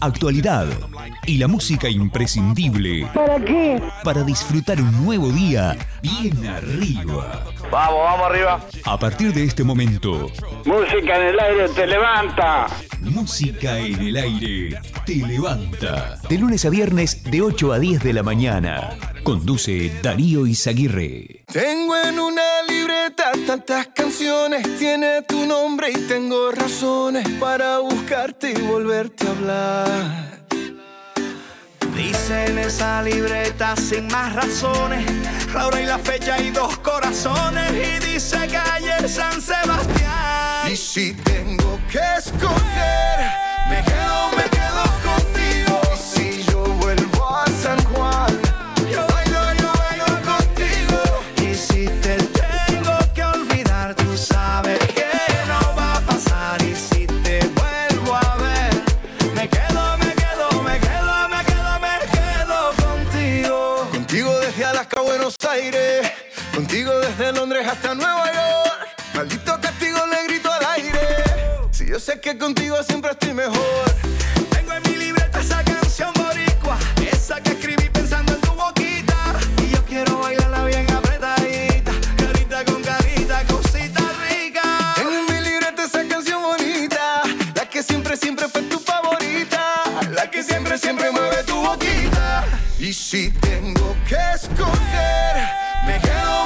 actualidad y la música imprescindible ¿Para qué? para disfrutar un nuevo día bien arriba. Vamos, vamos arriba. A partir de este momento, Música en el aire te levanta. música en el aire te levanta. De lunes a viernes de 8 a 10 de la mañana. Conduce Darío Izaguirre. Tengo en una libreta tantas canciones, tiene tu nombre y tengo razones para buscarte y volverte a hablar. Dice en esa libreta sin más razones, la hora y la fecha y dos corazones y dice calle San Sebastián. Y si tengo que escoger, me quedo, me quedo Contigo desde Londres hasta Nueva York. Maldito castigo le grito al aire. Si yo sé que contigo siempre estoy mejor. Tengo en mi libreta esa canción boricua, esa que Y si tengo que escoger, me quedo,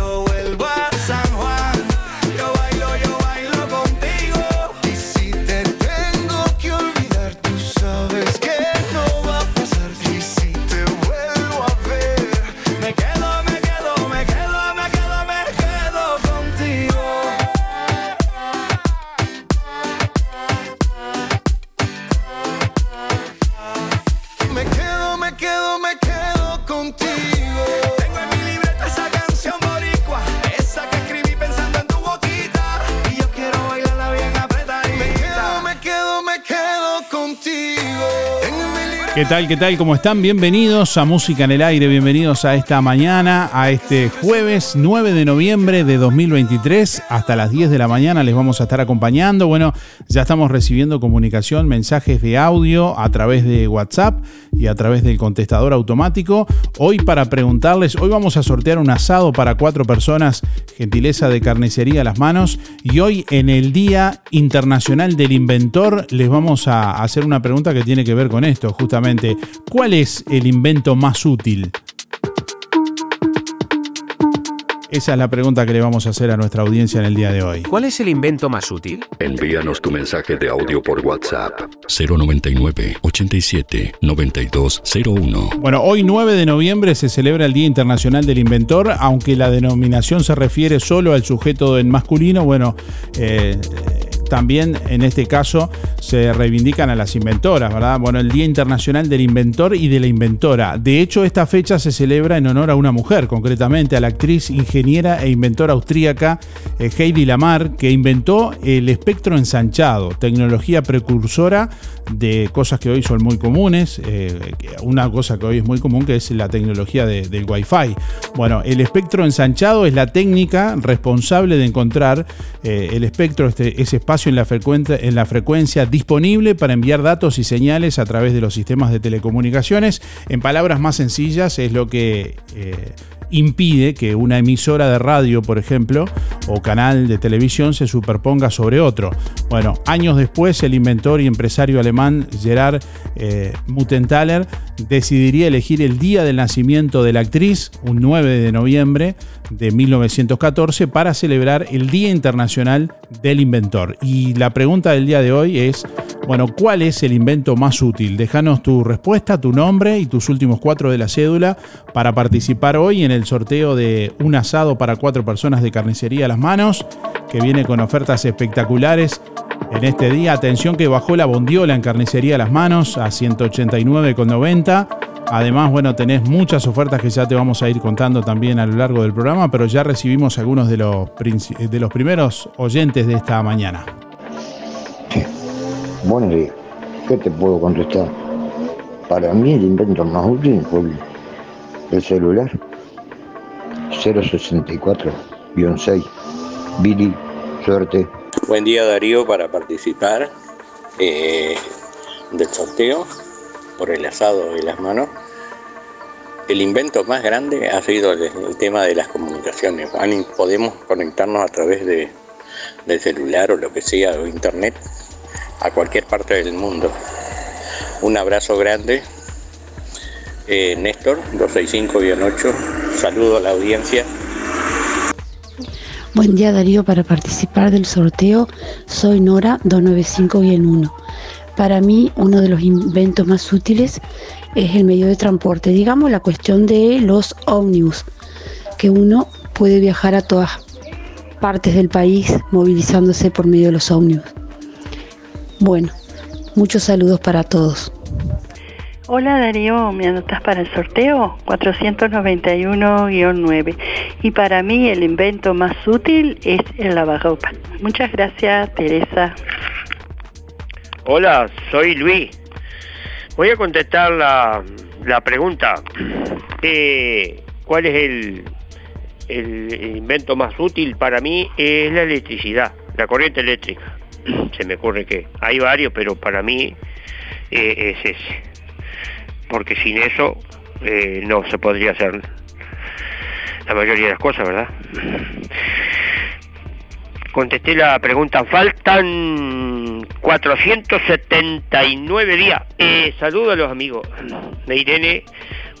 ¿Qué tal? ¿Qué tal? ¿Cómo están? Bienvenidos a Música en el Aire, bienvenidos a esta mañana, a este jueves 9 de noviembre de 2023. Hasta las 10 de la mañana les vamos a estar acompañando. Bueno, ya estamos recibiendo comunicación, mensajes de audio a través de WhatsApp y a través del contestador automático. Hoy para preguntarles, hoy vamos a sortear un asado para cuatro personas, gentileza de carnicería a las manos. Y hoy en el Día Internacional del Inventor les vamos a hacer una pregunta que tiene que ver con esto, justamente. ¿Cuál es el invento más útil? Esa es la pregunta que le vamos a hacer a nuestra audiencia en el día de hoy. ¿Cuál es el invento más útil? Envíanos tu mensaje de audio por WhatsApp. 099 87 9201. Bueno, hoy 9 de noviembre se celebra el Día Internacional del Inventor, aunque la denominación se refiere solo al sujeto en masculino, bueno, eh, también en este caso se reivindican a las inventoras, ¿verdad? Bueno, el Día Internacional del Inventor y de la Inventora. De hecho, esta fecha se celebra en honor a una mujer, concretamente a la actriz, ingeniera e inventora austríaca eh, Heidi Lamar, que inventó el espectro ensanchado, tecnología precursora de cosas que hoy son muy comunes. Eh, una cosa que hoy es muy común que es la tecnología del Wi-Fi. Bueno, el espectro ensanchado es la técnica responsable de encontrar eh, el espectro, este, ese espacio en la, en la frecuencia disponible para enviar datos y señales a través de los sistemas de telecomunicaciones. En palabras más sencillas, es lo que eh, impide que una emisora de radio, por ejemplo, o canal de televisión se superponga sobre otro. Bueno, años después, el inventor y empresario alemán Gerard eh, decidiría elegir el día del nacimiento de la actriz, un 9 de noviembre de 1914, para celebrar el Día Internacional del Inventor. Y la pregunta del día de hoy es, bueno, ¿cuál es el invento más útil? Déjanos tu respuesta, tu nombre y tus últimos cuatro de la cédula para participar hoy en el sorteo de un asado para cuatro personas de carnicería a las manos, que viene con ofertas espectaculares en este día. Atención que bajó la bondiola en carnicería a las manos a 189,90. Además, bueno, tenés muchas ofertas que ya te vamos a ir contando también a lo largo del programa, pero ya recibimos algunos de los, de los primeros oyentes de esta mañana. Bueno, ¿qué te puedo contestar? Para mí el invento más útil fue el celular 064-6. Billy, suerte. Buen día Darío para participar eh, del sorteo por el asado de las manos. El invento más grande ha sido el, tema de las comunicaciones. Podemos conectarnos a través de, del celular o lo que sea, o internet, a cualquier parte del mundo. Un abrazo grande. Eh, Néstor, 265-8. Saludo a la audiencia. Buen día Darío, para participar del sorteo soy Nora 295-1. Para mí uno de los inventos más útiles es el medio de transporte, digamos la cuestión de los ómnibus, que uno puede viajar a todas partes del país movilizándose por medio de los ómnibus. Bueno, muchos saludos para todos. Hola Darío, ¿me anotas para el sorteo? 491-9. Y para mí el invento más útil es el lavarropa. Muchas gracias, Teresa. Hola, soy Luis. Voy a contestar la, la pregunta. Eh, ¿Cuál es el, el invento más útil para mí? Es la electricidad, la corriente eléctrica. Se me ocurre que hay varios, pero para mí eh, es ese porque sin eso eh, no se podría hacer la mayoría de las cosas, ¿verdad? Contesté la pregunta, faltan 479 días. Eh, saludo a los amigos de Irene,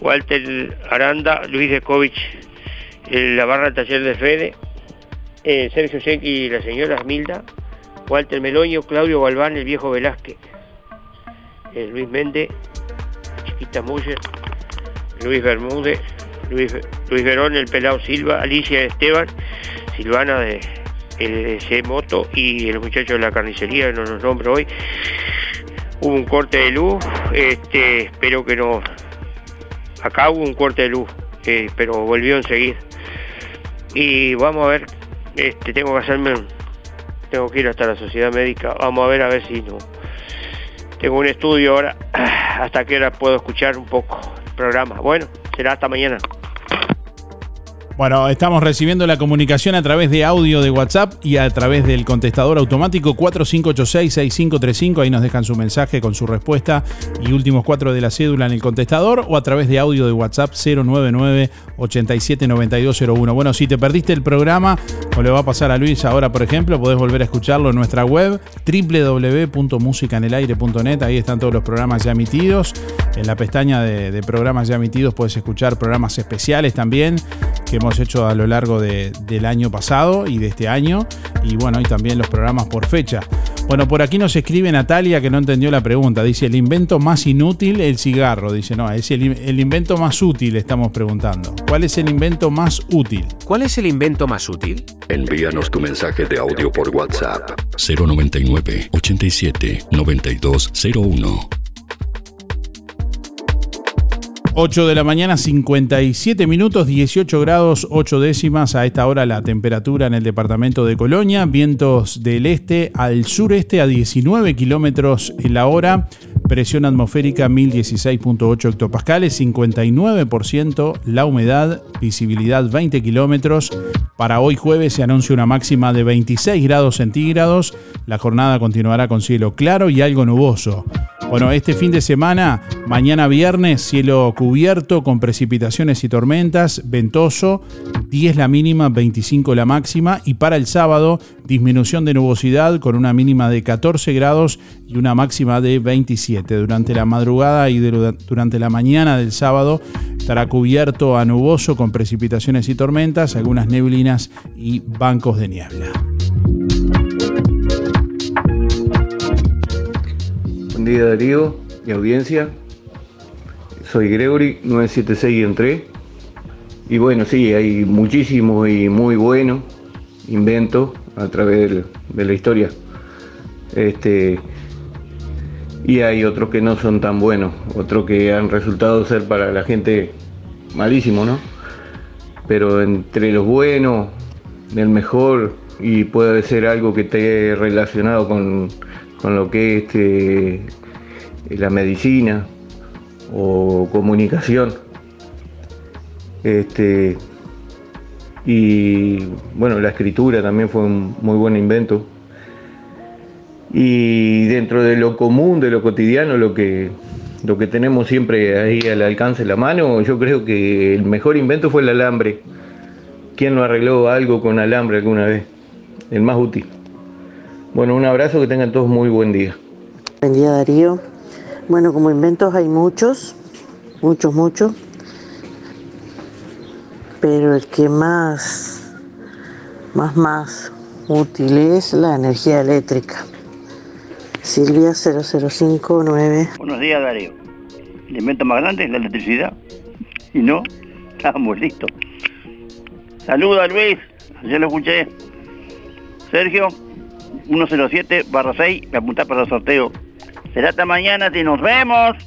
Walter Aranda, Luis Dekovich, la barra taller de Fede, eh, Sergio Sequi y la señora Milda, Walter Meloño, Claudio Galván, el viejo Velázquez, Luis Méndez, Chiquita Muller, Luis Bermúdez, Luis, Luis Verón, el Pelao Silva, Alicia Esteban, Silvana de C Moto y el muchacho de la carnicería, no nos nombro hoy. Hubo un corte de luz, este, espero que no. Acá hubo un corte de luz, eh, pero volvió enseguida. Y vamos a ver, este, tengo que hacerme, tengo que ir hasta la sociedad médica, vamos a ver a ver si no tengo un estudio ahora. ¿Hasta qué hora puedo escuchar un poco el programa? Bueno, será hasta mañana. Bueno, estamos recibiendo la comunicación a través de audio de WhatsApp y a través del contestador automático 4586-6535. Ahí nos dejan su mensaje con su respuesta y últimos cuatro de la cédula en el contestador o a través de audio de WhatsApp 099-879201. Bueno, si te perdiste el programa o le va a pasar a Luis ahora, por ejemplo, podés volver a escucharlo en nuestra web www.musicanelaire.net. Ahí están todos los programas ya emitidos. En la pestaña de, de programas ya emitidos puedes escuchar programas especiales también que hemos hecho a lo largo del año pasado y de este año. Y bueno, y también los programas por fecha. Bueno, por aquí nos escribe Natalia que no entendió la pregunta. Dice, el invento más inútil, el cigarro. Dice, no, es el, el invento más útil, estamos preguntando. ¿Cuál es el invento más útil? ¿Cuál es el invento más útil? Envíanos tu mensaje de audio por WhatsApp 099 87 9201. 8 de la mañana, 57 minutos, 18 grados 8 décimas. A esta hora la temperatura en el departamento de Colonia. Vientos del este al sureste a 19 kilómetros la hora. Presión atmosférica 1016.8 hectopascales, 59% la humedad, visibilidad 20 kilómetros. Para hoy jueves se anuncia una máxima de 26 grados centígrados. La jornada continuará con cielo claro y algo nuboso. Bueno, este fin de semana, mañana viernes, cielo cubierto con precipitaciones y tormentas, ventoso, 10 la mínima, 25 la máxima y para el sábado disminución de nubosidad con una mínima de 14 grados y una máxima de 27. Durante la madrugada y durante la mañana del sábado estará cubierto a nuboso con precipitaciones y tormentas, algunas neblinas y bancos de niebla. Buen día Darío y audiencia. Soy Gregory 976 y bueno, sí, hay muchísimos y muy buenos inventos a través de la historia. Este, y hay otros que no son tan buenos, otros que han resultado ser para la gente malísimo, ¿no? Pero entre los buenos, el mejor, y puede ser algo que esté relacionado con con lo que es este, la medicina o comunicación. Este, y bueno, la escritura también fue un muy buen invento. Y dentro de lo común, de lo cotidiano, lo que, lo que tenemos siempre ahí al alcance de la mano, yo creo que el mejor invento fue el alambre. ¿Quién no arregló algo con alambre alguna vez? El más útil. Bueno, un abrazo, que tengan todos muy buen día. Buen día Darío. Bueno, como inventos hay muchos, muchos, muchos. Pero el que más, más, más útil es la energía eléctrica. Silvia 0059. Buenos días Darío. El invento más grande es la electricidad. Y no, estamos listos. Saluda Luis, ya lo escuché. Sergio, 107 barra 6, me apunta para el sorteo. Será hasta mañana, y nos vemos.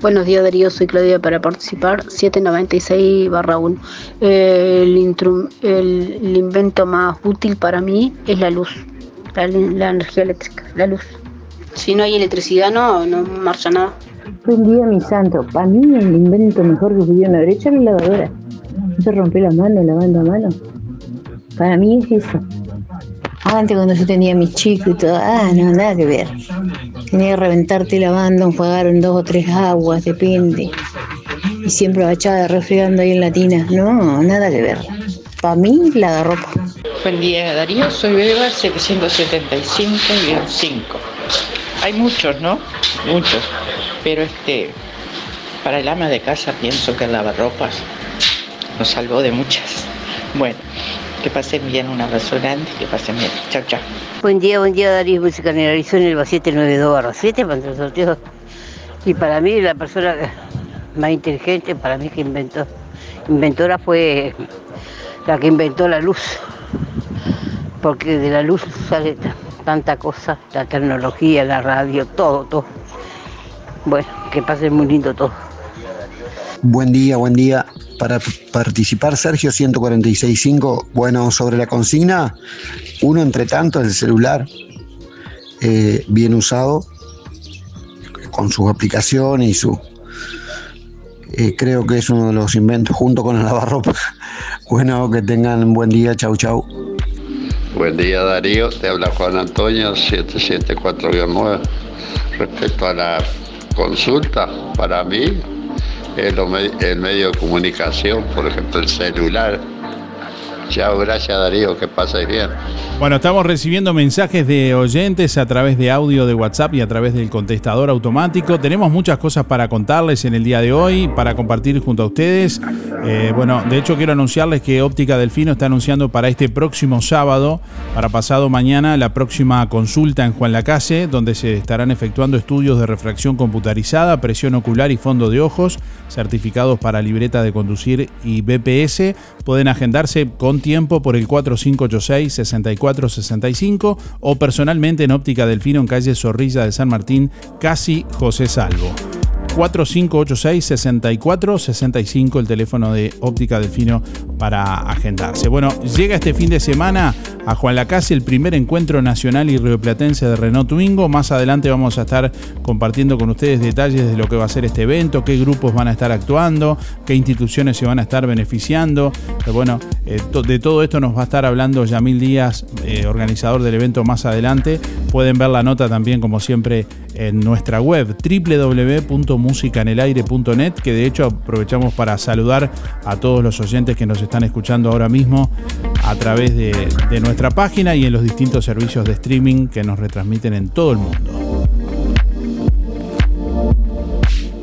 Buenos días Darío, soy Claudia para participar, 796 barra 1. El, el, invento más útil para mí es la luz, la, energía eléctrica, la luz. Si no hay electricidad no, no marcha nada. Buen día mi santo, para mí el invento mejor que pudieron haber hecho es la lavadora. No se rompe la mano lavando a mano. Para mí es eso. Antes cuando yo tenía mis chicos y todo, ah, no, nada que ver. Tenía que reventarte lavando, enjuagar en dos o tres aguas, depende. Y siempre agachada, refregando ahí en la tina. No, nada que ver. Para mí, la ropa. Buen día, Darío. Soy Beba, 775-5. Hay muchos, ¿no? Muchos. Pero este, para el ama de casa pienso que el lavarropas nos salvó de muchas. Bueno, que pasen bien, un abrazo grande, que pasen bien. Chao, chao. Buen día, buen día, Darío Música en el 792 barra 7 para el sorteo. Y para mí, la persona más inteligente, para mí que inventó, inventora fue la que inventó la luz. Porque de la luz sale tanta cosa, la tecnología, la radio, todo, todo. Bueno, que pasen muy lindo todo. Buen día, buen día para participar, Sergio 146.5. Bueno, sobre la consigna, uno entre tanto, el celular, eh, bien usado, con sus aplicaciones y su... Eh, creo que es uno de los inventos junto con el lavarropa. Bueno, que tengan un buen día, chau chau. Buen día Darío, te habla Juan Antonio 774-9. Respecto a la consulta, para mí el, el medio de comunicación, por ejemplo el celular, Chao, gracias Darío, que pases bien. Bueno, estamos recibiendo mensajes de oyentes a través de audio de WhatsApp y a través del contestador automático. Tenemos muchas cosas para contarles en el día de hoy, para compartir junto a ustedes. Eh, bueno, de hecho quiero anunciarles que Óptica Delfino está anunciando para este próximo sábado, para pasado mañana, la próxima consulta en Juan Lacase, donde se estarán efectuando estudios de refracción computarizada, presión ocular y fondo de ojos, certificados para libreta de conducir y BPS. Pueden agendarse con tiempo por el 4586-6465 o personalmente en Óptica Delfino en calle Zorrilla de San Martín, casi José Salvo. 4586-6465, el teléfono de Óptica Delfino para agendarse. Bueno, llega este fin de semana a Juan Lacase el primer encuentro nacional y rioplatense de Renault Twingo. Más adelante vamos a estar compartiendo con ustedes detalles de lo que va a ser este evento, qué grupos van a estar actuando, qué instituciones se van a estar beneficiando. Pero bueno, eh, de todo esto nos va a estar hablando Yamil Díaz, eh, organizador del evento más adelante. Pueden ver la nota también, como siempre, en nuestra web www.musicanelaire.net, que de hecho aprovechamos para saludar a todos los oyentes que nos están escuchando ahora mismo a través de, de nuestra página y en los distintos servicios de streaming que nos retransmiten en todo el mundo.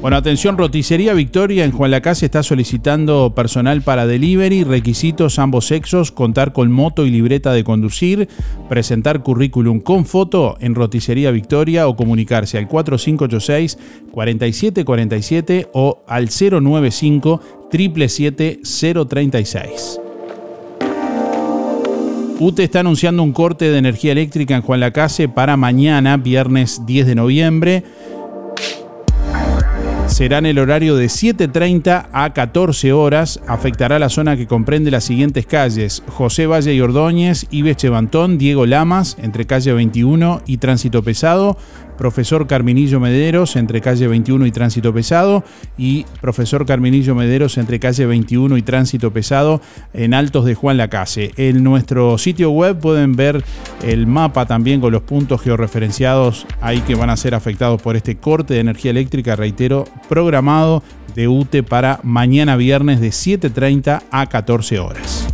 Bueno, atención, Roticería Victoria en Juan Lacase está solicitando personal para delivery, requisitos ambos sexos, contar con moto y libreta de conducir, presentar currículum con foto en Roticería Victoria o comunicarse al 4586 4747 o al 095 777 036. UTE está anunciando un corte de energía eléctrica en Juan Lacase para mañana, viernes 10 de noviembre será en el horario de 7.30 a 14 horas. Afectará la zona que comprende las siguientes calles: José Valle y Ordóñez, Ives Chevantón, Diego Lamas, entre calle 21 y Tránsito Pesado, profesor Carminillo Mederos entre calle 21 y Tránsito Pesado y profesor Carminillo Mederos entre calle 21 y Tránsito Pesado en Altos de Juan Lacase. En nuestro sitio web pueden ver el mapa también con los puntos georreferenciados ahí que van a ser afectados por este corte de energía eléctrica, reitero, programado de UTE para mañana viernes de 7.30 a 14 horas.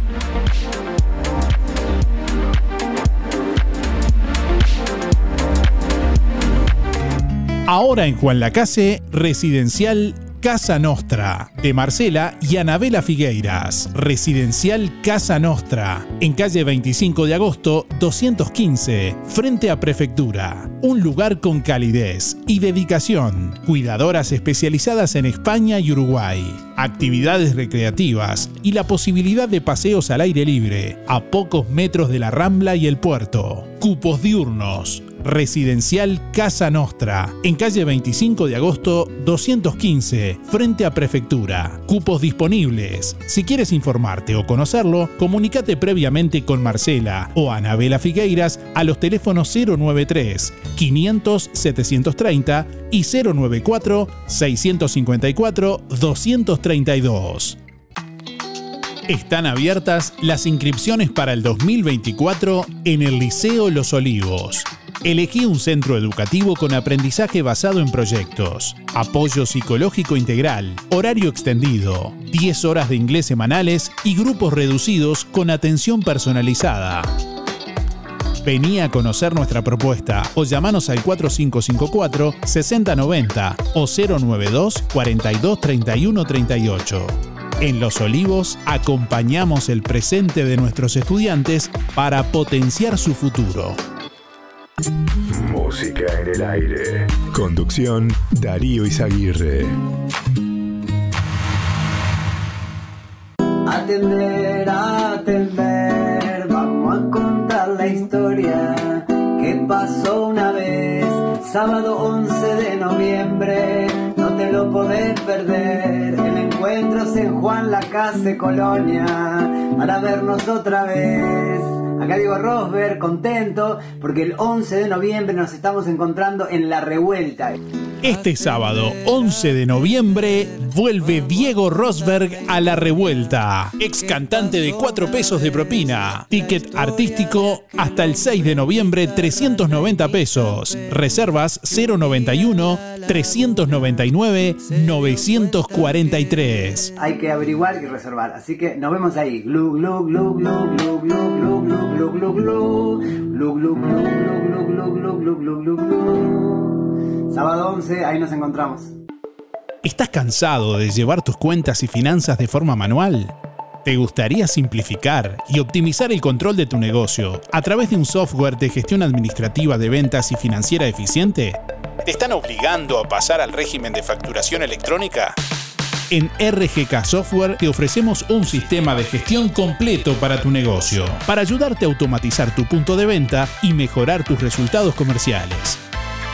Ahora en Juan Lacase, Residencial Casa Nostra, de Marcela y Anabela Figueiras. Residencial Casa Nostra, en calle 25 de agosto 215, frente a Prefectura. Un lugar con calidez y dedicación. Cuidadoras especializadas en España y Uruguay. Actividades recreativas y la posibilidad de paseos al aire libre, a pocos metros de la Rambla y el puerto. Cupos diurnos Residencial Casa Nostra, en calle 25 de agosto 215, frente a Prefectura. Cupos disponibles. Si quieres informarte o conocerlo, comunícate previamente con Marcela o Anabela Figueiras a los teléfonos 093 500 730 y 094 654 232. Están abiertas las inscripciones para el 2024 en el Liceo Los Olivos. Elegí un centro educativo con aprendizaje basado en proyectos, apoyo psicológico integral, horario extendido, 10 horas de inglés semanales y grupos reducidos con atención personalizada. Vení a conocer nuestra propuesta o llamanos al 4554-6090 o 092 42 31 38. En Los Olivos acompañamos el presente de nuestros estudiantes para potenciar su futuro. Música en el aire. Conducción Darío Izaguirre. Atender, atender, vamos a contar la historia que pasó una vez, sábado 11 de noviembre, no te lo podés perder. El encuentro es en Juan Lacase Colonia, para vernos otra vez. Acá digo Rosberg, contento, porque el 11 de noviembre nos estamos encontrando en La Revuelta. Este sábado 11 de noviembre vuelve Diego Rosberg a la revuelta. Ex cantante de 4 pesos de propina. Ticket artístico hasta el 6 de noviembre 390 pesos. Reservas 091 399 943. Hay que averiguar y reservar. Así que nos vemos ahí. Glu, glu, glu, glu, glu, glu, glu, glu, glu. Sábado 11, ahí nos encontramos. ¿Estás cansado de llevar tus cuentas y finanzas de forma manual? ¿Te gustaría simplificar y optimizar el control de tu negocio a través de un software de gestión administrativa de ventas y financiera eficiente? ¿Te están obligando a pasar al régimen de facturación electrónica? En RGK Software te ofrecemos un sistema de gestión completo para tu negocio, para ayudarte a automatizar tu punto de venta y mejorar tus resultados comerciales.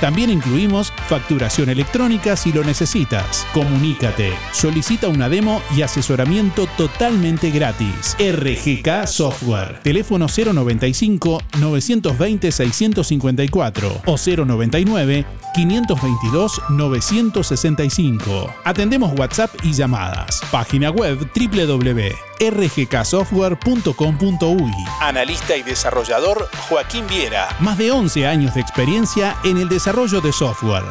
También incluimos facturación electrónica si lo necesitas. Comunícate, solicita una demo y asesoramiento totalmente gratis. RGK Software. Teléfono 095 920 654 o 099 522 965. Atendemos WhatsApp y llamadas. Página web www.rgksoftware.com.uy. Analista y desarrollador Joaquín Viera. Más de 11 años de experiencia en el desarrollo de software.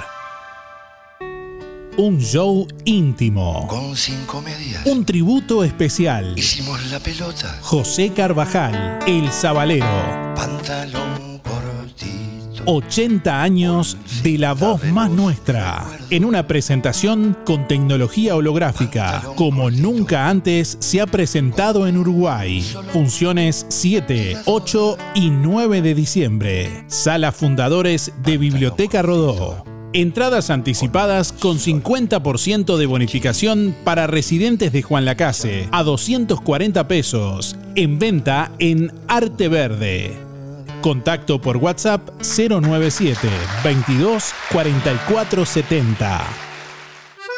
Un show íntimo. Con cinco medias. Un tributo especial. Hicimos la pelota. José Carvajal, El Sabalero. Pantalón. 80 años de la voz más nuestra, en una presentación con tecnología holográfica, como nunca antes se ha presentado en Uruguay. Funciones 7, 8 y 9 de diciembre. Sala Fundadores de Biblioteca Rodó. Entradas anticipadas con 50% de bonificación para residentes de Juan Lacase a 240 pesos. En venta en Arte Verde. Contacto por WhatsApp 097 22 44 70.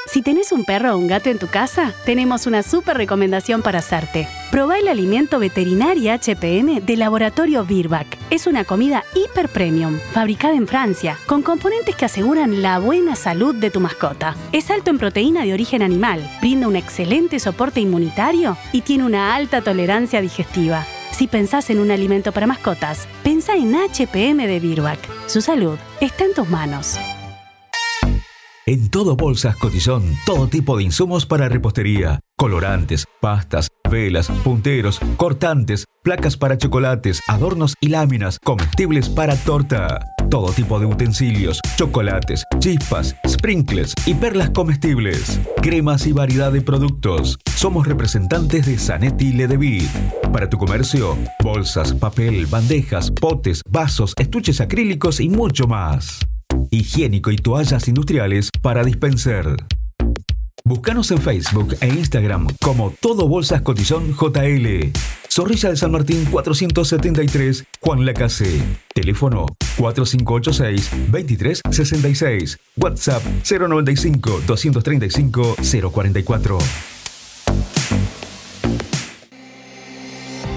Si tenés un perro o un gato en tu casa, tenemos una súper recomendación para hacerte. Probá el alimento veterinario HPM de Laboratorio Virbac. Es una comida hiper premium, fabricada en Francia, con componentes que aseguran la buena salud de tu mascota. Es alto en proteína de origen animal, brinda un excelente soporte inmunitario y tiene una alta tolerancia digestiva. Si pensás en un alimento para mascotas, pensá en HPM de Virbac. Su salud está en tus manos. En todo Bolsas Cotillón, todo tipo de insumos para repostería, colorantes, pastas, velas, punteros, cortantes, placas para chocolates, adornos y láminas, comestibles para torta. Todo tipo de utensilios, chocolates, chispas, sprinkles y perlas comestibles. Cremas y variedad de productos. Somos representantes de Zanetti Ledevit. Para tu comercio, bolsas, papel, bandejas, potes, vasos, estuches acrílicos y mucho más. Higiénico y toallas industriales para dispenser. Búscanos en Facebook e Instagram como Todo Bolsas Cotillón JL. Zorrilla de San Martín 473, Juan Lacase. Teléfono 4586-2366. WhatsApp 095-235-044.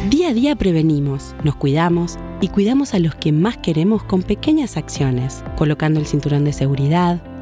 Día a día prevenimos, nos cuidamos y cuidamos a los que más queremos con pequeñas acciones, colocando el cinturón de seguridad,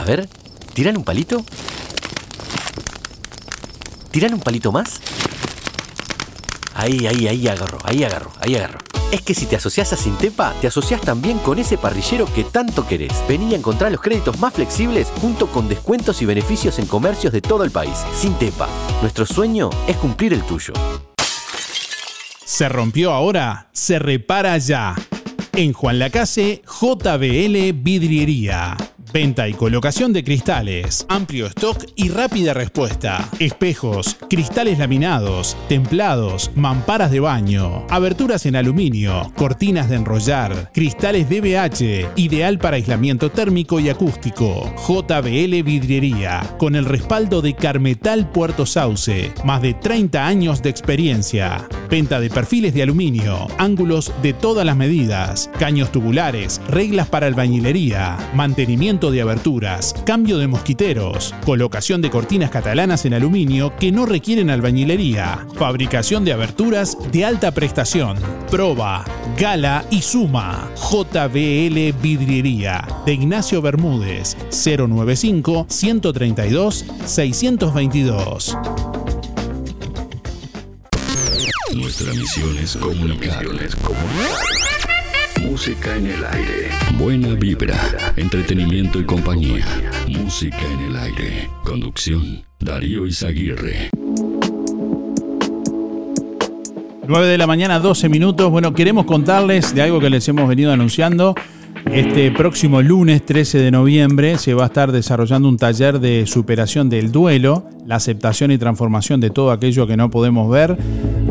A ver, ¿tiran un palito? ¿Tiran un palito más? Ahí, ahí, ahí agarro, ahí agarro, ahí agarro. Es que si te asocias a Sintepa, te asocias también con ese parrillero que tanto querés. Vení a encontrar los créditos más flexibles junto con descuentos y beneficios en comercios de todo el país. Sintepa, nuestro sueño es cumplir el tuyo. Se rompió ahora, se repara ya. En Juan Lacase, JBL Vidriería. Venta y colocación de cristales, amplio stock y rápida respuesta. Espejos, cristales laminados, templados, mamparas de baño, aberturas en aluminio, cortinas de enrollar, cristales DBH, ideal para aislamiento térmico y acústico. JBL Vidriería, con el respaldo de Carmetal Puerto Sauce, más de 30 años de experiencia. Venta de perfiles de aluminio, ángulos de todas las medidas, caños tubulares, reglas para albañilería, mantenimiento de aberturas, cambio de mosquiteros, colocación de cortinas catalanas en aluminio que no requieren albañilería, fabricación de aberturas de alta prestación, proba, gala y suma. JBL Vidriería de Ignacio Bermúdez 095 132 622. Nuestra misión es comunicar. Música en el aire. Buena vibra, entretenimiento y compañía. Música en el aire. Conducción, Darío Izaguirre. 9 de la mañana, 12 minutos. Bueno, queremos contarles de algo que les hemos venido anunciando. Este próximo lunes 13 de noviembre se va a estar desarrollando un taller de superación del duelo, la aceptación y transformación de todo aquello que no podemos ver,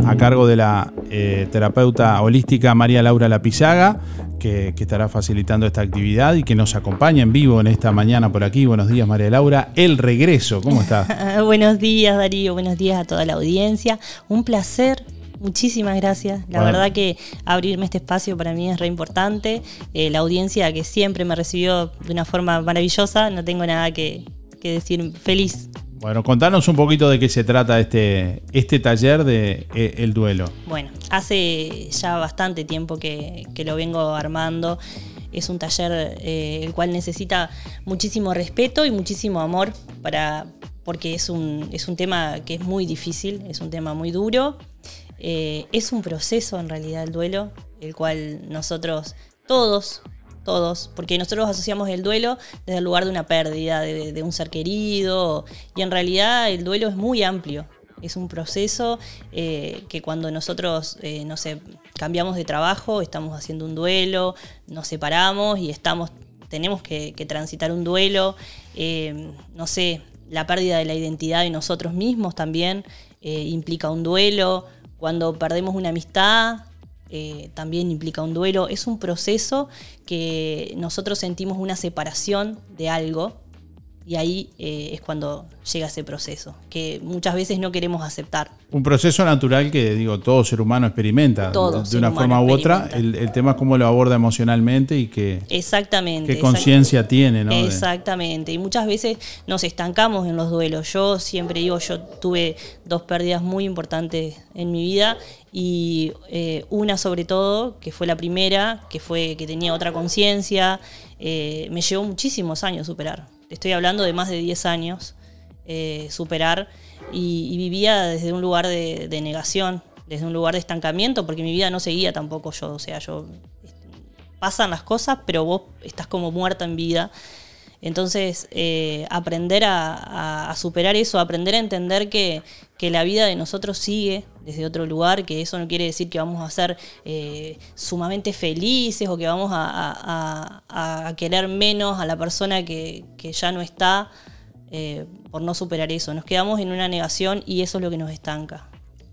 a cargo de la eh, terapeuta holística María Laura Lapizaga, que, que estará facilitando esta actividad y que nos acompaña en vivo en esta mañana por aquí. Buenos días, María Laura. El regreso, ¿cómo estás? buenos días, Darío. Buenos días a toda la audiencia. Un placer Muchísimas gracias. La Bueno. verdad que abrirme este espacio para mí es re importante. Eh, la audiencia que siempre me recibió de una forma maravillosa, no tengo nada que, que decir. Feliz. Bueno, contanos un poquito de qué se trata este, este taller de eh, El Duelo. Bueno, hace ya bastante tiempo que, que lo vengo armando. Es un taller eh, el cual necesita muchísimo respeto y muchísimo amor para, porque es un, es un tema que es muy difícil, es un tema muy duro. Eh, es un proceso en realidad el duelo, el cual nosotros, todos, todos, porque nosotros asociamos el duelo desde el lugar de una pérdida, de, un ser querido, y en realidad el duelo es muy amplio. Es un proceso eh, que cuando nosotros, eh, no sé, cambiamos de trabajo, estamos haciendo un duelo, nos separamos y estamos, tenemos que, transitar un duelo, eh, no sé, la pérdida de la identidad de nosotros mismos también implica un duelo, cuando perdemos una amistad eh, también implica un duelo, es un proceso que nosotros sentimos una separación de algo y ahí eh, es cuando llega ese proceso, que muchas veces no queremos aceptar. Un proceso natural que, digo, todo ser humano experimenta Todo de una forma u otra. El, el tema es cómo lo aborda emocionalmente y que, Exactamente. qué conciencia tiene, ¿no? Exactamente. Y muchas veces nos estancamos en los duelos. Yo siempre digo, yo tuve dos pérdidas muy importantes en mi vida y eh, una sobre todo, que fue la primera, que fue que tenía otra conciencia, eh, me llevó muchísimos años superar. Estoy hablando de más de 10 años eh, superar y, vivía desde un lugar de, negación, desde un lugar de estancamiento, porque mi vida no seguía tampoco yo, o sea, yo pasan las cosas, pero vos estás como muerta en vida. Entonces, eh, aprender a superar eso, aprender a entender que, que la vida de nosotros sigue desde otro lugar, que eso no quiere decir que vamos a ser eh, sumamente felices o que vamos a, querer menos a la persona que, que ya no está eh, por no superar eso. Nos quedamos en una negación y eso es lo que nos estanca.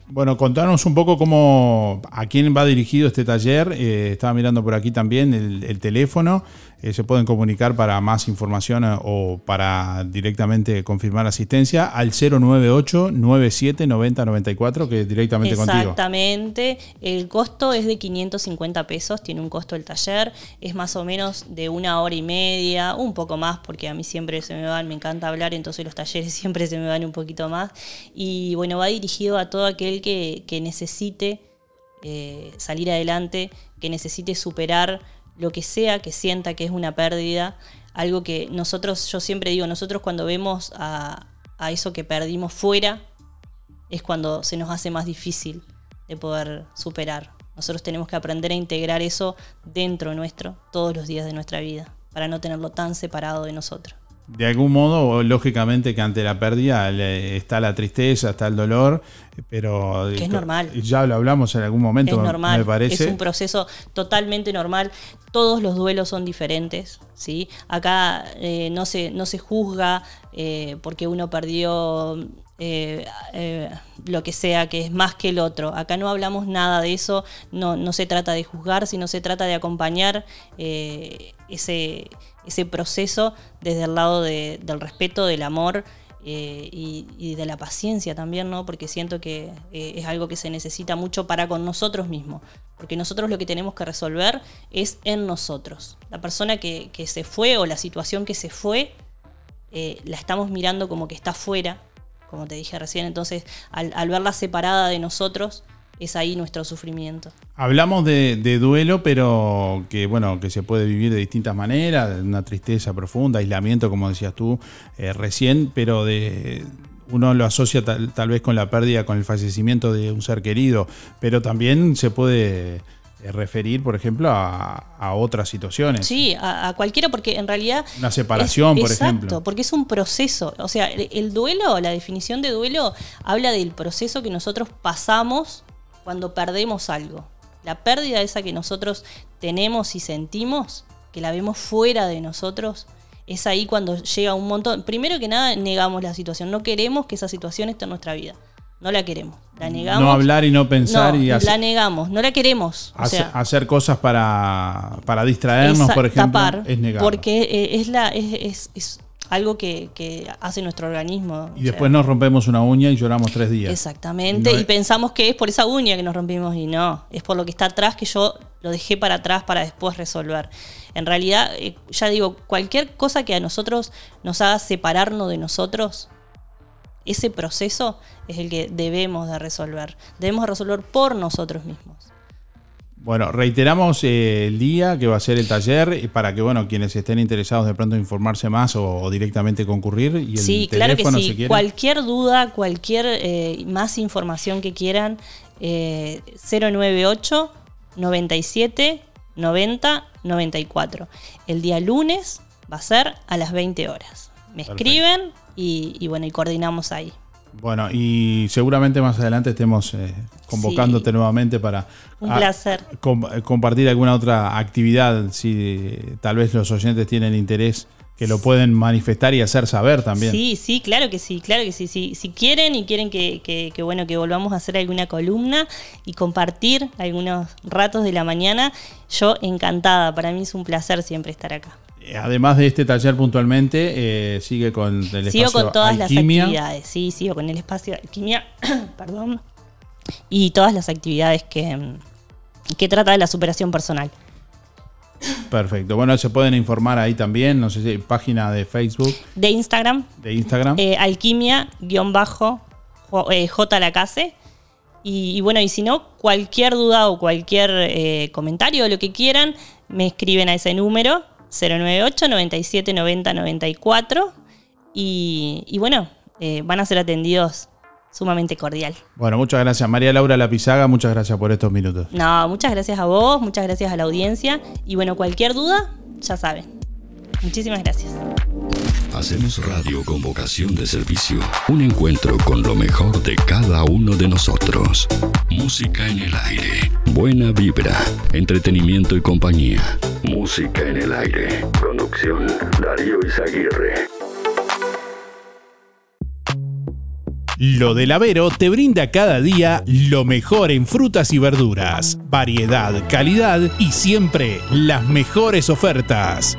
Bueno, contanos un poco cómo, a quién va dirigido este taller. Eh, estaba mirando por aquí también el teléfono. Eh, se pueden comunicar para más información eh, o para directamente confirmar asistencia al 098 97 90 94, que es directamente contigo. Exactamente. El costo es de 550 pesos, tiene un costo el taller, es más o menos de una hora y media, un poco más, porque a mí siempre se me van, me encanta hablar, entonces los talleres siempre se me van un poquito más. Y bueno, va dirigido a todo aquel que, que necesite eh, salir adelante, que necesite superar lo que sea que sienta que es una pérdida, algo que nosotros, yo siempre digo, nosotros cuando vemos a, a eso que perdimos fuera, es cuando se nos hace más difícil de poder superar. Nosotros tenemos que aprender a integrar eso dentro nuestro, todos los días de nuestra vida, para no tenerlo tan separado de nosotros. De algún modo, lógicamente que ante la pérdida está la tristeza, está el dolor, pero... Que es normal. Ya lo hablamos en algún momento, es normal, me parece. es un proceso totalmente normal. Todos los duelos son diferentes, ¿sí? Acá eh, no, se, no se juzga eh, porque uno perdió eh, eh, lo que sea, que es más que el otro. Acá no hablamos nada de eso, no, no se trata de juzgar, sino se trata de acompañar eh, ese, ese proceso desde el lado de- del respeto, del amor eh, y, de la paciencia también, ¿no? Porque siento que eh, es algo que se necesita mucho para con nosotros mismos. Porque nosotros lo que tenemos que resolver es en nosotros. La persona que, se fue o la situación que se fue, eh, la estamos mirando como que está fuera, como te dije recién. Entonces, al verla separada de nosotros, es ahí nuestro sufrimiento. Hablamos de, de duelo, pero que bueno, que se puede vivir de distintas maneras, una tristeza profunda, aislamiento, como decías tú eh, recién, pero de uno lo asocia tal, tal vez con la pérdida, con el fallecimiento de un ser querido, pero también se puede eh, referir, por ejemplo, a, a otras situaciones. Sí, a, a cualquiera, porque en realidad. Una separación, es- por exacto, ejemplo. porque es un proceso. O sea, el, el duelo, la definición de duelo, habla del proceso que nosotros pasamos cuando perdemos algo. La pérdida esa que nosotros tenemos y sentimos, que la vemos fuera de nosotros, es ahí cuando llega un montón. Primero que nada, negamos la situación. No queremos que esa situación esté en nuestra vida. No la queremos. La negamos. No hablar y no pensar No, y hacer, la negamos. No la queremos. O hace- sea, hacer cosas para, para distraernos, Esa- por ejemplo, tapar, es negar. Porque eh, es, la, es, es- es algo que, que hace nuestro organismo. Y después nos rompemos una uña y lloramos tres días. Exactamente, No y pensamos que es por esa uña que nos rompimos y no, es por lo que está atrás que yo lo dejé para atrás para después resolver. En realidad, eh, ya digo, cualquier cosa que a nosotros nos haga separarnos de nosotros, ese proceso es el que debemos de resolver. Debemos de resolver por nosotros mismos. Bueno, reiteramos eh, el día que va a ser el taller y para que bueno quienes estén interesados de pronto informarse más o, o directamente concurrir y el sí, claro que si sí. Cualquier duda, cualquier eh, más información que quieran, eh, 098 97 90 94. El día lunes va a ser a las 20 horas. Me Perfecto. escriben y, y bueno, y coordinamos ahí. Bueno, y seguramente más adelante estemos eh, convocándote nuevamente para Un placer. com- compartir alguna otra actividad, si eh, tal vez los oyentes tienen interés, que lo pueden manifestar y hacer saber también. Sí, sí, claro que sí, claro que sí. sí. Si quieren y quieren que, que- que, bueno, que volvamos a hacer alguna columna y compartir algunos ratos de la mañana, yo encantada. Para mí es un placer siempre estar acá. Eh, Además de este taller puntualmente, eh, sigue con el Sigo espacio con todas Alquimia. las actividades, sí, sigo con el espacio de alquimia, perdón, y todas las actividades que, mm, que trata de la superación personal. Perfecto. Bueno, se pueden informar ahí también, no sé si página de Facebook, De Instagram, de Instagram. eh, alquimia-j eh, Lacase. Y, y bueno, y si no, cualquier duda o cualquier eh, comentario o lo que quieran, me escriben a ese número, 098 97 90 94. Y, y bueno, eh, van a ser atendidos sumamente cordial. Bueno, muchas gracias. María Laura Lapizaga, muchas gracias por estos minutos. No, muchas gracias a vos, muchas gracias a la audiencia. Y bueno, cualquier duda, ya saben. Muchísimas gracias. Hacemos radio con vocación de servicio. Un encuentro con lo mejor de cada uno de nosotros. Música en el aire. Buena vibra. Entretenimiento y compañía. Música en el aire. Conducción. Darío Izaguirre. Lo del Avero te brinda cada día lo mejor en frutas y verduras, variedad, calidad y siempre las mejores ofertas.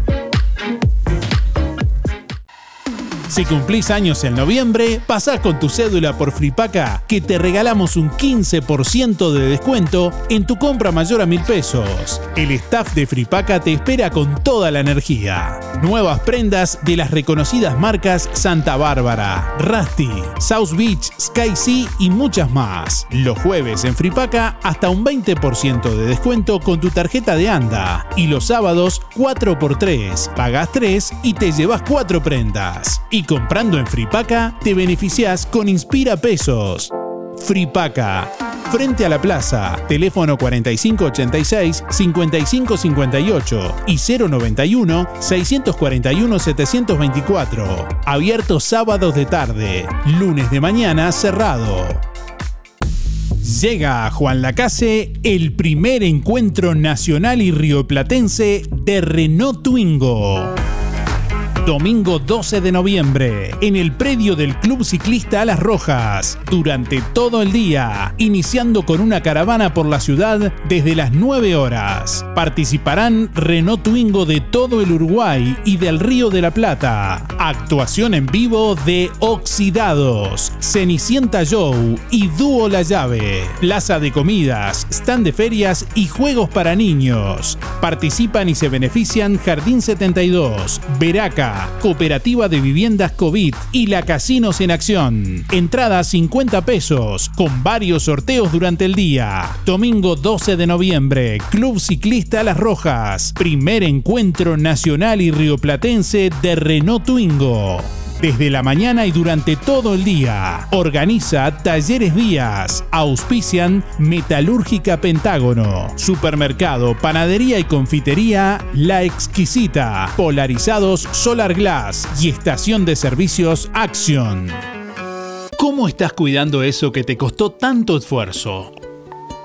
Si cumplís años en noviembre, pasá con tu cédula por Fripaca que te regalamos un 15% de descuento en tu compra mayor a mil pesos. El staff de Fripaca te espera con toda la energía. Nuevas prendas de las reconocidas marcas Santa Bárbara, Rusty, South Beach, Sky Sea y muchas más. Los jueves en Fripaca hasta un 20% de descuento con tu tarjeta de ANDA. Y los sábados 4x3. Pagás 3 y te llevas 4 prendas. Y comprando en Fripaca te beneficias con Inspira Pesos. Fripaca. Frente a la plaza, teléfono 4586-5558 y 091-641-724. Abierto sábados de tarde, lunes de mañana cerrado. Llega a Juan Lacase el primer encuentro nacional y rioplatense de Renault Twingo. Domingo 12 de noviembre, en el predio del Club Ciclista Alas Rojas, durante todo el día, iniciando con una caravana por la ciudad desde las 9 horas. Participarán Renault Twingo de todo el Uruguay y del Río de la Plata. Actuación en vivo de Oxidados, Cenicienta Joe y Dúo La Llave. Plaza de comidas, stand de ferias y juegos para niños. Participan y se benefician Jardín 72, Veraca, Cooperativa de Viviendas COVID y la Casinos en Acción. Entrada 50 pesos, con varios sorteos durante el día. Domingo 12 de noviembre, Club Ciclista Las Rojas. Primer encuentro nacional y rioplatense de Renault Twingo desde la mañana y durante todo el día. Organiza Talleres Días. Auspician Metalúrgica Pentágono. Supermercado, Panadería y Confitería La Exquisita. Polarizados Solar Glass y Estación de Servicios Action. ¿Cómo estás cuidando eso que te costó tanto esfuerzo?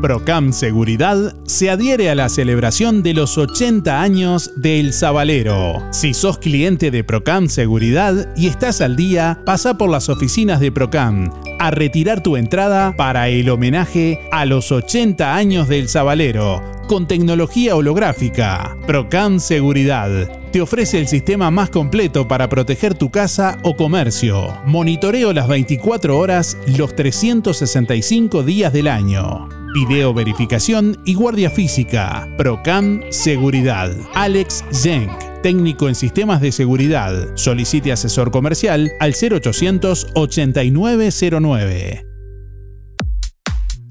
Procam Seguridad se adhiere a la celebración de los 80 años de El Zabalero. Si sos cliente de Procam Seguridad y estás al día, pasa por las oficinas de Procam a retirar tu entrada para el homenaje a los 80 años del Zabalero con tecnología holográfica. Procam Seguridad te ofrece el sistema más completo para proteger tu casa o comercio. Monitoreo las 24 horas, los 365 días del año. Video verificación y guardia física. Procam Seguridad. Alex Jenk técnico en sistemas de seguridad. Solicite asesor comercial al 0800 8909.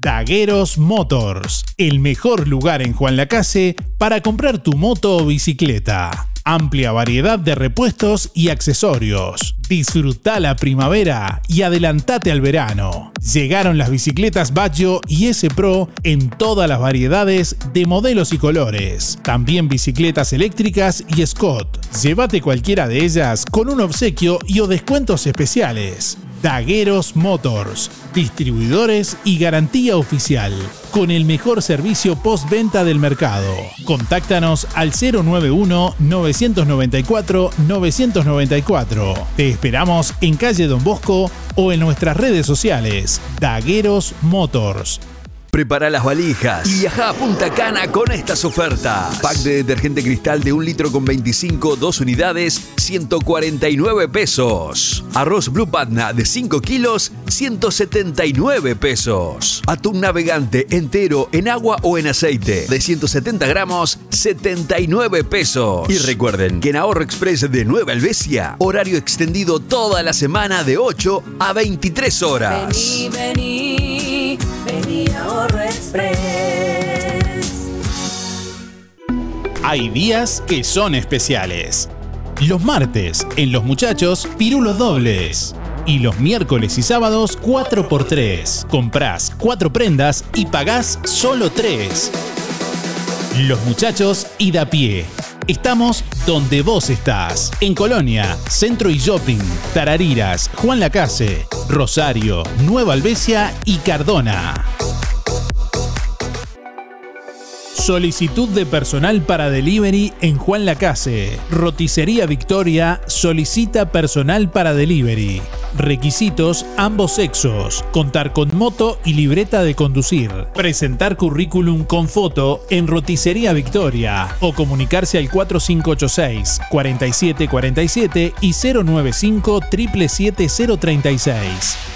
Dagueros Motors, el mejor lugar en Juan Lacase para comprar tu moto o bicicleta. Amplia variedad de repuestos y accesorios. Disfruta la primavera y adelantate al verano. Llegaron las bicicletas Baggio y S Pro en todas las variedades de modelos y colores. También bicicletas eléctricas y Scott. Llévate cualquiera de ellas con un obsequio y o descuentos especiales. Dagueros Motors, distribuidores y garantía oficial, con el mejor servicio postventa del mercado. Contáctanos al 091-994-994. Te esperamos en calle Don Bosco o en nuestras redes sociales. Dagueros Motors. Prepara las valijas y viaja a Punta Cana con estas ofertas. Pack de detergente cristal de un litro con 25, dos unidades, 149 pesos. Arroz Blue Patna de 5 kilos, 179 pesos. Atún navegante entero en agua o en aceite de 170 gramos, 79 pesos. Y recuerden que en Ahorro Express de Nueva Albesia, horario extendido toda la semana de 8 a 23 horas. Vení, vení, vení Ahorro Express. Hay días que son especiales. Los martes, en Los Muchachos, pirulos dobles. Y los miércoles y sábados, 4x3. Comprás 4 prendas y pagás solo 3. Los Muchachos y da pie. Estamos donde vos estás. En Colonia, Centro y Shopping, Tarariras, Juan Lacase, Rosario, Nueva Albesia y Cardona. Solicitud de personal para delivery en Juan Lacase. Roticería Victoria solicita personal para delivery. Requisitos ambos sexos. Contar con moto y libreta de conducir. Presentar currículum con foto en Roticería Victoria o comunicarse al 4586 4747 y 095 77036.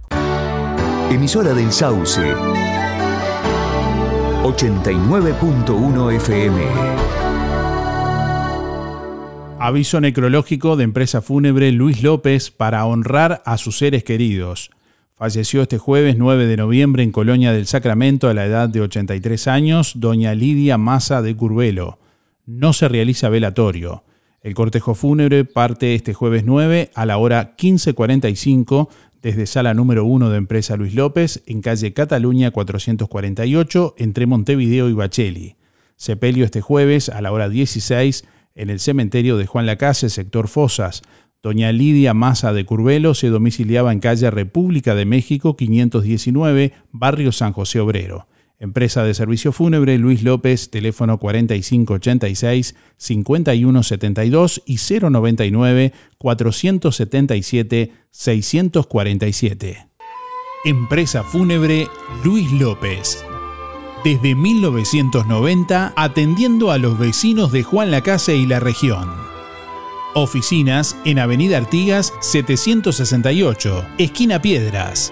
Emisora del Sauce. 89.1 FM. Aviso necrológico de empresa fúnebre Luis López para honrar a sus seres queridos. Falleció este jueves 9 de noviembre en Colonia del Sacramento a la edad de 83 años, doña Lidia Maza de Curvelo. No se realiza velatorio. El cortejo fúnebre parte este jueves 9 a la hora 15.45 desde sala número 1 de empresa Luis López, en calle Cataluña 448, entre Montevideo y Bacheli. Sepelio este jueves a la hora 16 en el cementerio de Juan Lacase, sector Fosas. Doña Lidia Maza de Curvelo se domiciliaba en calle República de México 519, barrio San José Obrero. Empresa de servicio fúnebre Luis López, teléfono 4586-5172 y 099-477-647. Empresa Fúnebre Luis López. Desde 1990 atendiendo a los vecinos de Juan Lacase y la región. Oficinas en Avenida Artigas 768, esquina Piedras.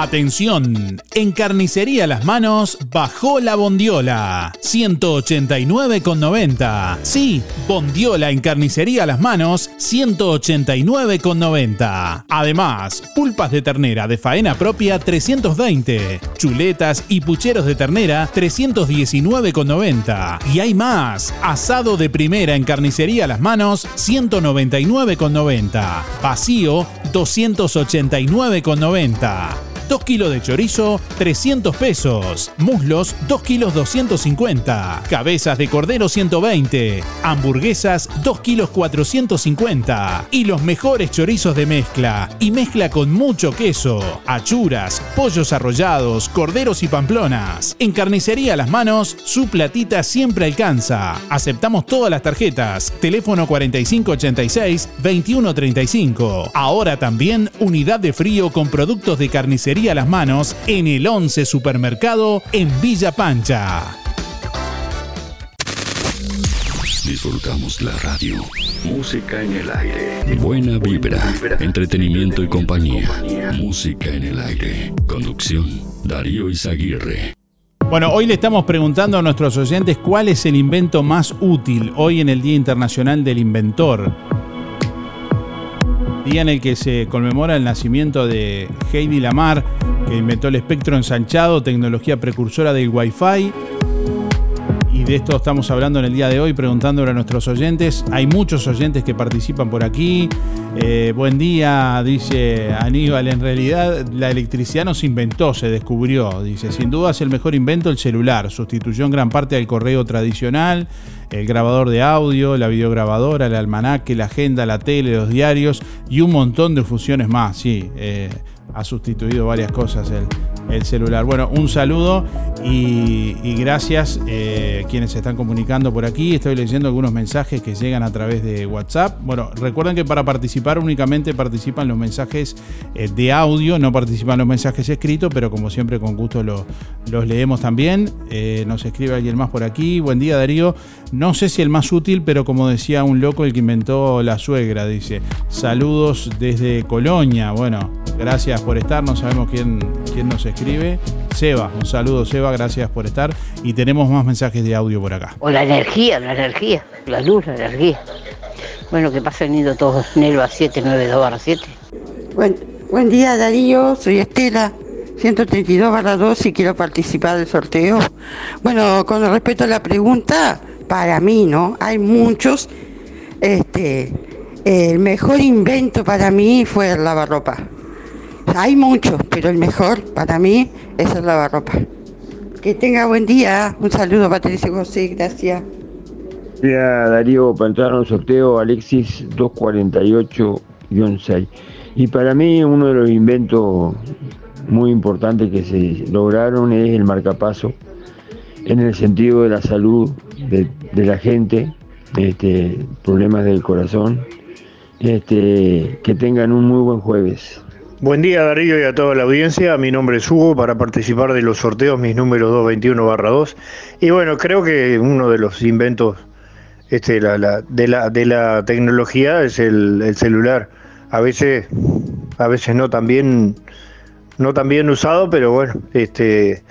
Atención, en Carnicería Las Manos bajó la bondiola, 189,90. Sí, bondiola en Carnicería Las Manos, 189,90. Además, pulpas de ternera de faena propia, 320. Chuletas y pucheros de ternera, 319,90. Y hay más, asado de primera en Carnicería Las Manos, 199,90. Vacío, 289,90. 2 kilos de chorizo, 300 pesos. Muslos, 2 kilos 250. Cabezas de cordero, 120. Hamburguesas, 2 kilos 450. Y los mejores chorizos de mezcla. Y mezcla con mucho queso. Achuras, pollos arrollados, corderos y pamplonas. En carnicería a las manos, su platita siempre alcanza. Aceptamos todas las tarjetas. Teléfono 4586-2135. Ahora también unidad de frío con productos de carnicería a las manos en el 11 Supermercado en Villa Pancha. Disfrutamos la radio. Música en el aire. Buena vibra. Entretenimiento y compañía. Música en el aire. Conducción. Darío Izaguirre. Bueno, hoy le estamos preguntando a nuestros oyentes cuál es el invento más útil hoy en el Día Internacional del Inventor día en el que se conmemora el nacimiento de Heidi Lamar, que inventó el espectro ensanchado, tecnología precursora del Wi-Fi. De esto estamos hablando en el día de hoy, preguntándole a nuestros oyentes. Hay muchos oyentes que participan por aquí. Eh, buen día, dice Aníbal. En realidad, la electricidad no se inventó, se descubrió. Dice, sin duda es el mejor invento el celular. Sustituyó en gran parte al correo tradicional el grabador de audio, la videograbadora, el almanaque, la agenda, la tele, los diarios y un montón de funciones más. Sí, eh, ha sustituido varias cosas el, el celular. Bueno, un saludo y, gracias eh, quienes se están comunicando por aquí. Estoy leyendo algunos mensajes que llegan a través de WhatsApp. Bueno, recuerden que para participar únicamente participan los mensajes eh, de audio, no participan los mensajes escritos, pero como siempre con gusto los leemos también. Eh, nos escribe alguien más por aquí. Buen día Darío. No sé si el más útil, pero como decía un loco, el que inventó la suegra, dice. Saludos desde Colonia. Bueno, gracias por estar. No sabemos quién, quién nos escribe. Seba, un saludo Seba, gracias por estar. Y tenemos más mensajes de audio por acá. O la energía, la energía, la luz, la energía. Bueno, que pasen lindo todos. Nelva 792 7. Buen, buen día Darío, soy Estela. 132 2 y quiero participar del sorteo. Bueno, con respecto a la pregunta, para mí, ¿no? Hay muchos. Este, el mejor invento para mí fue el lavarropa. Hay muchos, pero el mejor para mí es el lavarropa. Que tenga buen día. Un saludo, Patricia José. Gracias. Día Darío, para entrar a un sorteo, Alexis 248-6. Y para mí uno de los inventos muy importantes que se lograron es el marcapaso, en el sentido de la salud de, la gente, este, problemas del corazón. Este, que tengan un muy buen jueves. Buen día Darío y a toda la audiencia, mi nombre es Hugo para participar de los sorteos, mis números 221-2. Y bueno, creo que uno de los inventos este, de, la, de la tecnología es el, celular. A veces, a veces no tan bien, no tan bien usado, pero bueno, este,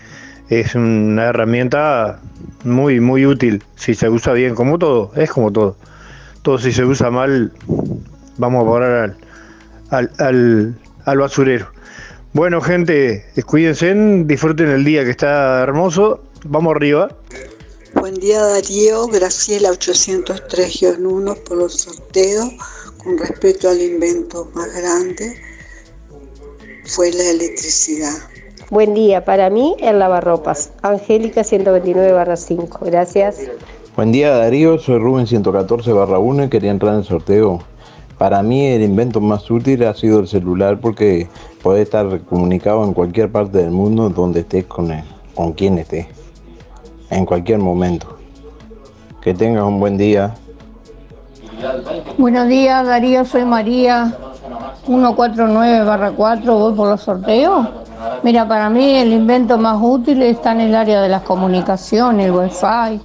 es una herramienta muy, muy útil si se usa bien, como todo, es como todo. Todo si se usa mal, vamos a parar al basurero. Bueno, gente, cuídense, disfruten el día que está hermoso. Vamos arriba. Buen día Darío, Graciela 803-1 por los sorteos. Con respecto al invento más grande, fue la electricidad. Buen día, para mí el lavarropas. Angélica 129-5, gracias. Buen día Darío, soy Rubén 114-1 y quería entrar en el sorteo. Para mí el invento más útil ha sido el celular porque puede estar comunicado en cualquier parte del mundo donde estés con, él, con quien estés, en cualquier momento. Que tengas un buen día. Buenos días Darío, soy María 149-4, voy por los sorteos. Mira, para mí el invento más útil está en el área de las comunicaciones, el wifi,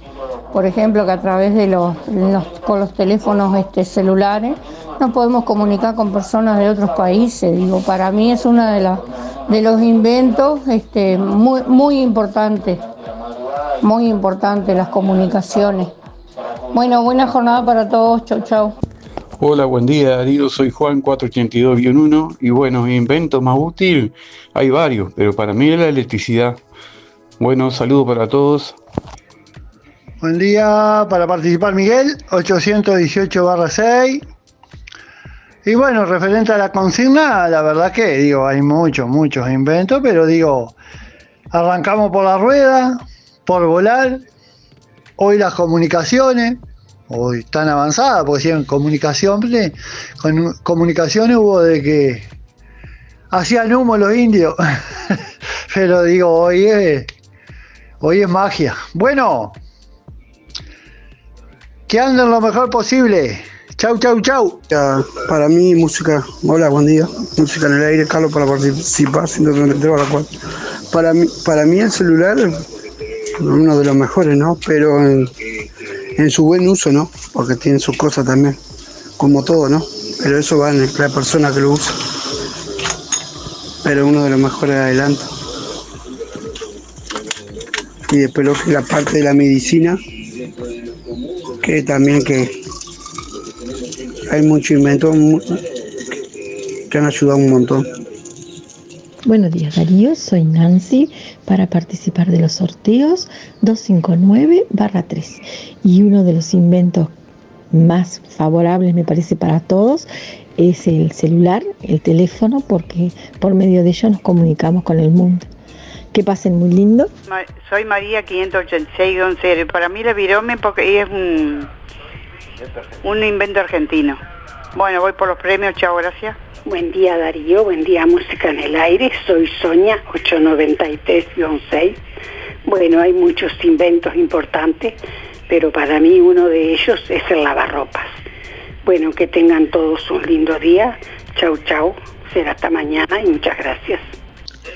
por ejemplo, que a través de los, los- con los teléfonos este, celulares no podemos comunicar con personas de otros países. Digo, para mí es uno de, los inventos este, muy, muy importantes, muy importantes las comunicaciones. Bueno, buena jornada para todos, chau chau. Hola, buen día Darío, soy Juan 482-1 y bueno, invento más útil, hay varios, pero para mí es la electricidad. Bueno, saludo para todos. Buen día para participar Miguel, 818 6. Y bueno, referente a la consigna, la verdad que digo, hay muchos, muchos inventos, pero digo, arrancamos por la rueda, por volar, hoy las comunicaciones, hoy están avanzadas, porque si comunicación, con comunicaciones hubo de que hacían humo los indios, pero digo, hoy es, hoy es magia. Bueno, que anden lo mejor posible. Chau, chau, chau. Para mí, música. Hola, buen día. Música en el aire, Carlos, para participar, 133 para 4. Para mí, para mí, el celular, uno de los mejores, ¿no? Pero en, su buen uso, ¿no? Porque tiene sus cosas también, como todo, ¿no? Pero eso va en la persona que lo usa. Pero uno de los mejores adelante. Y después que la parte de la medicina, que también que hay muchos inventos que han ayudado un montón. Buenos días Darío, soy Nancy para participar de los sorteos 259-3 y uno de los inventos más favorables me parece para todos es el celular, el teléfono, porque por medio de ello nos comunicamos con el mundo. Que pasen muy lindo. Soy María 586-0. Para mí la virome porque es un, un invento argentino. Bueno, voy por los premios, chao, gracias. Buen día Darío, buen día Música en el Aire, soy Sonia 893-6. Bueno, hay muchos inventos importantes, pero para mí uno de ellos es el lavarropas. Bueno, que tengan todos un lindo día. Chau, chau. Será hasta mañana y muchas gracias.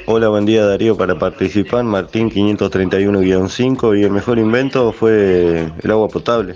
Hola, buen día Darío. Para participar, Martín 531-5 y el mejor invento fue el agua potable.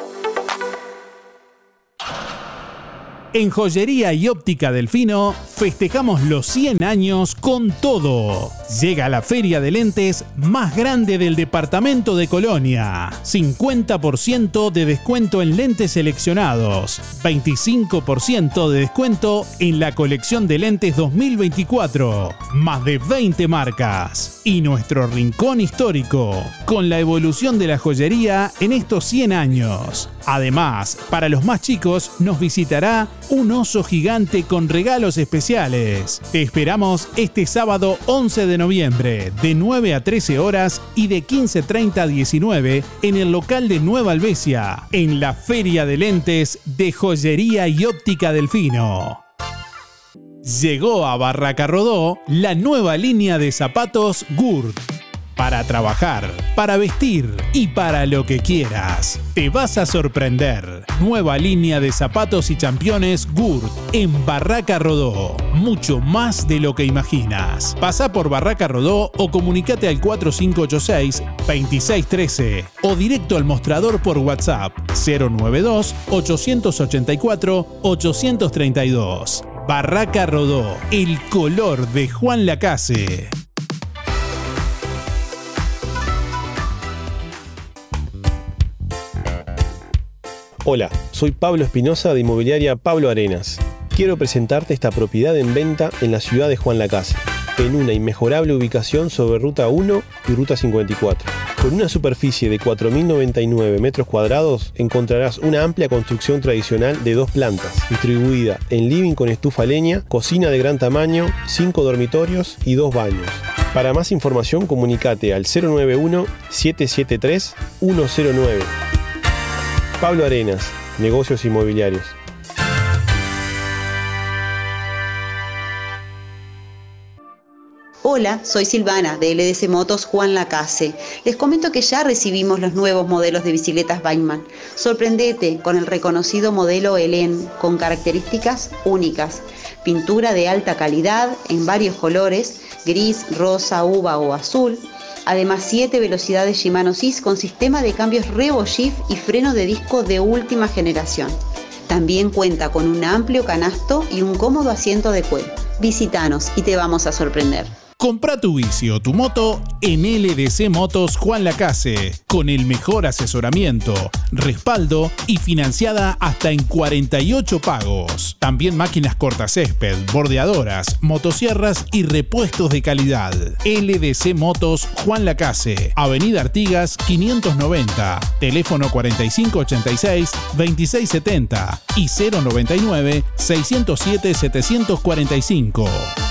En Joyería y Óptica Delfino festejamos los 100 años con todo. Llega la feria de lentes más grande del departamento de Colonia. 50% de descuento en lentes seleccionados. 25% de descuento en la colección de lentes 2024. Más de 20 marcas. Y nuestro rincón histórico. Con la evolución de la joyería en estos 100 años. Además, para los más chicos nos visitará un oso gigante con regalos especiales. Te esperamos este sábado 11 de noviembre, de 9 a 13 horas y de 15.30 a 19 en el local de Nueva Albesia, en la Feria de Lentes de Joyería y Óptica Delfino. Llegó a Barraca Rodó la nueva línea de zapatos GURT. Para trabajar, para vestir y para lo que quieras. Te vas a sorprender. Nueva línea de zapatos y championes Gurt en Barraca Rodó. Mucho más de lo que imaginas. Pasa por Barraca Rodó o comunicate al 4586-2613 o directo al mostrador por WhatsApp 092-884-832. Barraca Rodó, el color de Juan Lacase. Hola, soy Pablo Espinosa de Inmobiliaria Pablo Arenas. Quiero presentarte esta propiedad en venta en la ciudad de Juan Lacase, en una inmejorable ubicación sobre Ruta 1 y Ruta 54. Con una superficie de 4.099 metros cuadrados encontrarás una amplia construcción tradicional de dos plantas, distribuida en living con estufa leña, cocina de gran tamaño, cinco dormitorios y dos baños. Para más información comunicate al 091-773-109. Pablo Arenas, Negocios Inmobiliarios. Hola, soy Silvana de LDC Motos Juan Lacase. Les comento que ya recibimos los nuevos modelos de bicicletas Bikeman. Sorprendete con el reconocido modelo Helen con características únicas. Pintura de alta calidad en varios colores, gris, rosa, uva o azul. Además, 7 velocidades Shimano SIS con sistema de cambios Revo Shift y freno de disco de última generación. También cuenta con un amplio canasto y un cómodo asiento de cuero. Visítanos y te vamos a sorprender. Compra tu bici o tu moto en LDC Motos Juan Lacase, con el mejor asesoramiento, respaldo y financiada hasta en 48 pagos. También máquinas cortacésped, bordeadoras, motosierras y repuestos de calidad. LDC Motos Juan Lacase, Avenida Artigas 590, teléfono 4586-2670 y 099-607-745.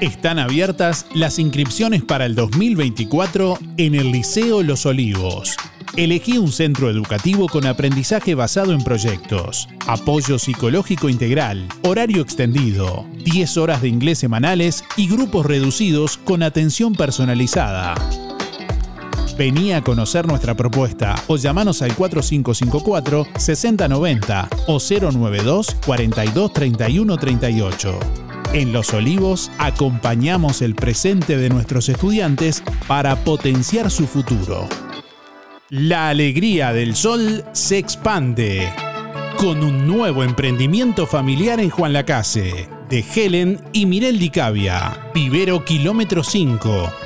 Están abiertas las inscripciones para el 2024 en el Liceo Los Olivos. Elegí un centro educativo con aprendizaje basado en proyectos, apoyo psicológico integral, horario extendido, 10 horas de inglés semanales y grupos reducidos con atención personalizada. Vení a conocer nuestra propuesta o llamanos al 4554-6090 o 092 42 31 38. En Los Olivos acompañamos el presente de nuestros estudiantes para potenciar su futuro. La alegría del sol se expande con un nuevo emprendimiento familiar en Juan Lacase, de Helen y Mirel Dicavia, Vivero Kilómetro 5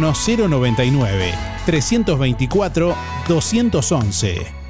099 324 211.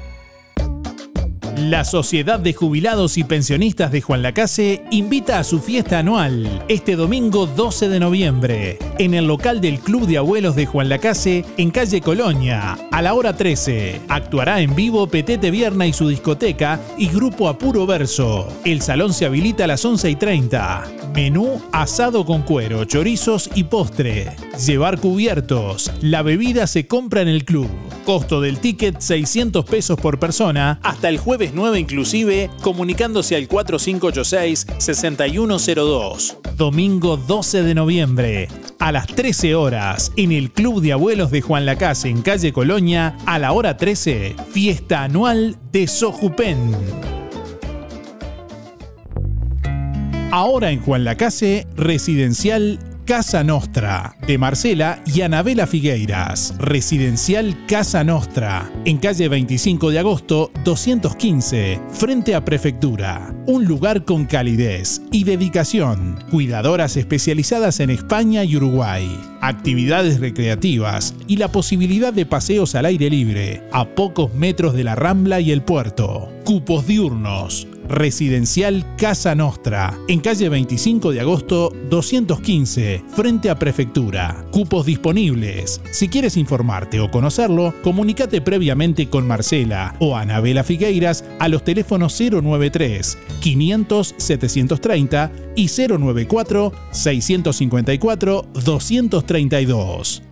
La Sociedad de Jubilados y Pensionistas de Juan Lacase invita a su fiesta anual este domingo 12 de noviembre en el local del Club de Abuelos de Juan Lacase en calle Colonia a la hora 13. Actuará en vivo Petete Vierna y su discoteca y Grupo Apuro Verso. El salón se habilita a las 11 y 30. Menú asado con cuero, chorizos y postre. Llevar cubiertos. La bebida se compra en el club. Costo del ticket 600 pesos por persona hasta el jueves 9 inclusive, comunicándose al 4586-6102. Domingo 12 de noviembre, a las 13 horas, en el Club de Abuelos de Juan Lacase en calle Colonia, a la hora 13, fiesta anual de Sojupen. Ahora en Juan Lacase, residencial Casa Nostra, de Marcela y Anabela Figueiras. Residencial Casa Nostra, en calle 25 de agosto 215, frente a Prefectura. Un lugar con calidez y dedicación. Cuidadoras especializadas en España y Uruguay. Actividades recreativas y la posibilidad de paseos al aire libre, a pocos metros de la Rambla y el puerto. Cupos diurnos Residencial Casa Nostra, en calle 25 de agosto 215, frente a Prefectura. Cupos disponibles. Si quieres informarte o conocerlo, comunícate previamente con Marcela o Anabela Figueiras a los teléfonos 093 500 730 y 094 654 232.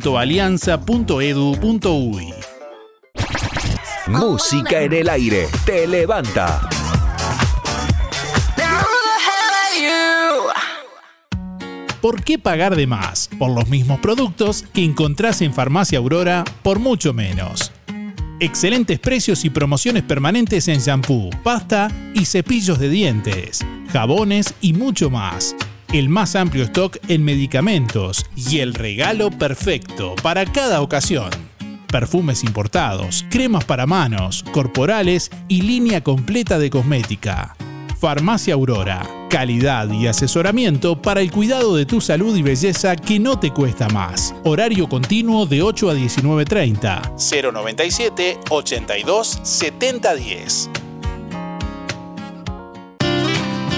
www.alianza.edu.uy. Música en el aire, te levanta. ¿Por qué pagar de más por los mismos productos que encontrás en Farmacia Aurora por mucho menos? Excelentes precios y promociones permanentes en shampoo, pasta y cepillos de dientes, jabones y mucho más. El más amplio stock en medicamentos y el regalo perfecto para cada ocasión. Perfumes importados, cremas para manos, corporales y línea completa de cosmética. Farmacia Aurora. Calidad y asesoramiento para el cuidado de tu salud y belleza que no te cuesta más. Horario continuo de 8 a 19.30. 097 82 7010.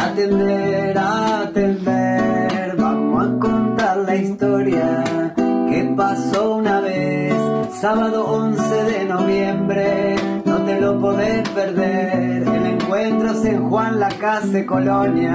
Atender, atender, vamos a contar la historia que pasó una vez, sábado 11 de noviembre, no te lo podés perder. El encuentro es en Juan Lacase Colonia,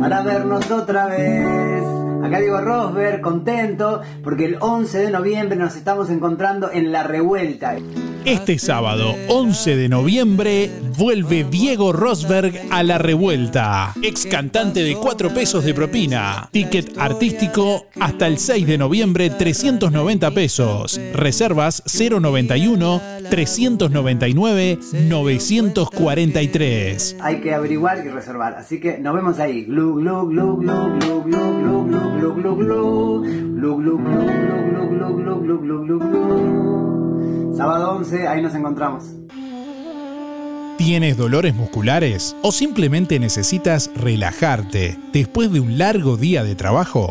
para vernos otra vez. Acá digo Rosberg, contento, porque el 11 de noviembre nos estamos encontrando en La Revuelta. Este sábado, 11 de noviembre, vuelve Diego Rosberg a la revuelta. Ex cantante de 4 pesos de propina. Ticket artístico hasta el 6 de noviembre, 390 pesos. Reservas 091 399 943. Hay que averiguar y reservar, así que nos vemos ahí. Glu, glu, glu, glu, glu, glu, glu, glu, glu, glu, glu. Glu, glu, glu, glu, glu, glu. Sábado 11, ahí nos encontramos. ¿Tienes dolores musculares o simplemente necesitas relajarte después de un largo día de trabajo?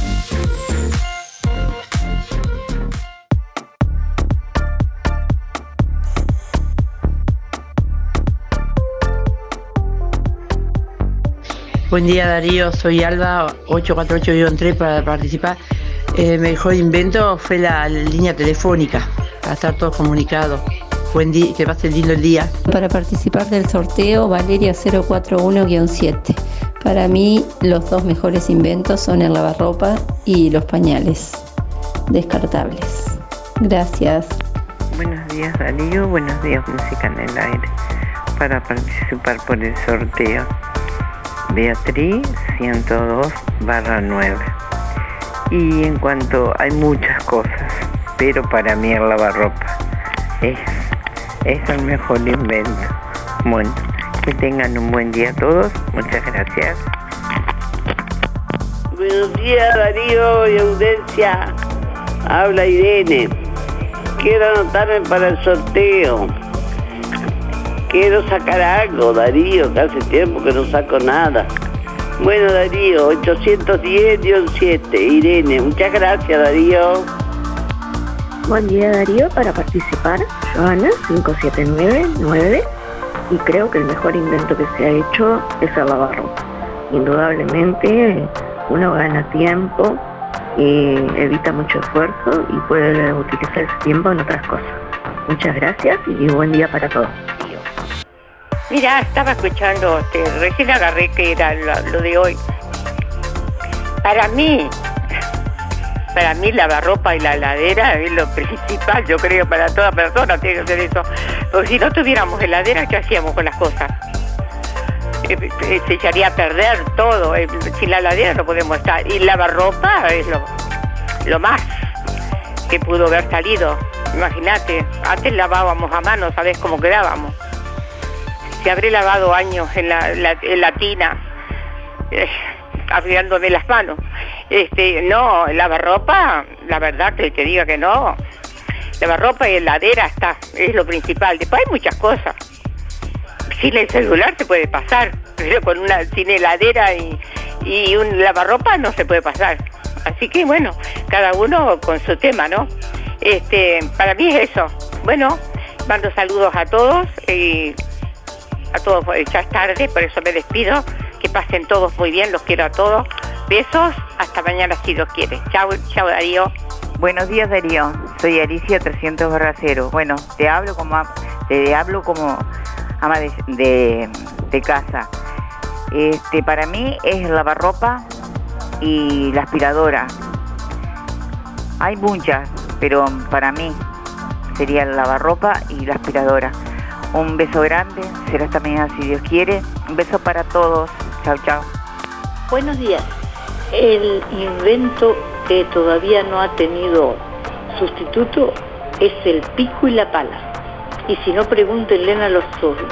Buen día Darío, soy Alba, 848-3 para participar. El mejor invento fue la línea telefónica, para estar todos comunicados. Buen día, que pasen lindo el día. Para participar del sorteo, Valeria 041-7. Para mí, los dos mejores inventos son el lavarropa y los pañales descartables. Gracias. Buenos días Darío, buenos días Música en el Aire. Para participar por el sorteo, Beatriz 102 barra 9. Y en cuanto hay muchas cosas, pero para mí el lavarropa es, es el mejor invento. Bueno, que tengan un buen día todos. Muchas gracias. Buenos días Darío y Audencia. Habla Irene. Quiero anotarme para el sorteo. Quiero sacar algo, Darío, que hace tiempo que no saco nada. Bueno, Darío, 810-7, Irene. Muchas gracias, Darío. Buen día Darío, para participar, Joana 5799 y creo que el mejor invento que se ha hecho es el lavarropa. Indudablemente uno gana tiempo y evita mucho esfuerzo y puede utilizar ese tiempo en otras cosas. Muchas gracias y buen día para todos. Mira, estaba escuchando, este, recién agarré que era lo, de hoy. Para mí, para mí lavarropa y la heladera es lo principal, yo creo, para toda persona tiene que ser eso. Porque si no tuviéramos heladera, ¿qué hacíamos con las cosas? Eh, eh, Se echaría a perder todo. eh, Sin la heladera no podemos estar. Y lavarropa es lo, lo más que pudo haber salido. Imagínate, antes lavábamos a mano, ¿sabes cómo quedábamos? Si habré lavado años en la, tina, eh, las manos. Este, no, lavarropa, la verdad que te diga que no. Lavarropa y heladera está, es lo principal. Después hay muchas cosas. Sin el celular se puede pasar, pero con una sin heladera y, y un lavarropa no se puede pasar. Así que bueno, cada uno con su tema, ¿no? Este, para mí es eso. Bueno, mando saludos a todos y a todos, pues, ya es tarde, por eso me despido. Que pasen todos muy bien, los quiero a todos. Besos, hasta mañana si Dios quiere. Chao, chao Darío. Buenos días Darío, soy Alicia 300 barra cero. Bueno, te hablo como te hablo como ama de, de- casa. Este, para mí es lavarropa y la aspiradora. Hay muchas, pero para mí sería el lavarropa y la aspiradora. Un beso grande, será esta mañana si Dios quiere. Un beso para todos. Chao, chao. Buenos días. El invento que todavía no ha tenido sustituto es el pico y la pala. Y si no, pregúntenle a los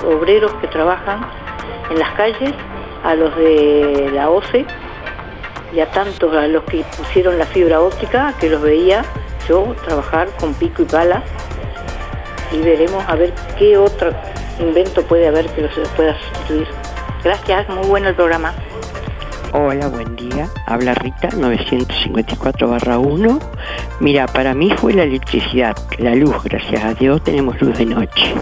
obreros que trabajan en las calles, a los de la OCE y a tantos a los que pusieron la fibra óptica, que los veía yo trabajar con pico y pala. Y veremos a ver qué otro invento puede haber que los pueda sustituir. Gracias, muy bueno el programa. Hola, buen día. Habla Rita, 954-1. Mira, para mí fue la electricidad, la luz, gracias a Dios tenemos luz de noche.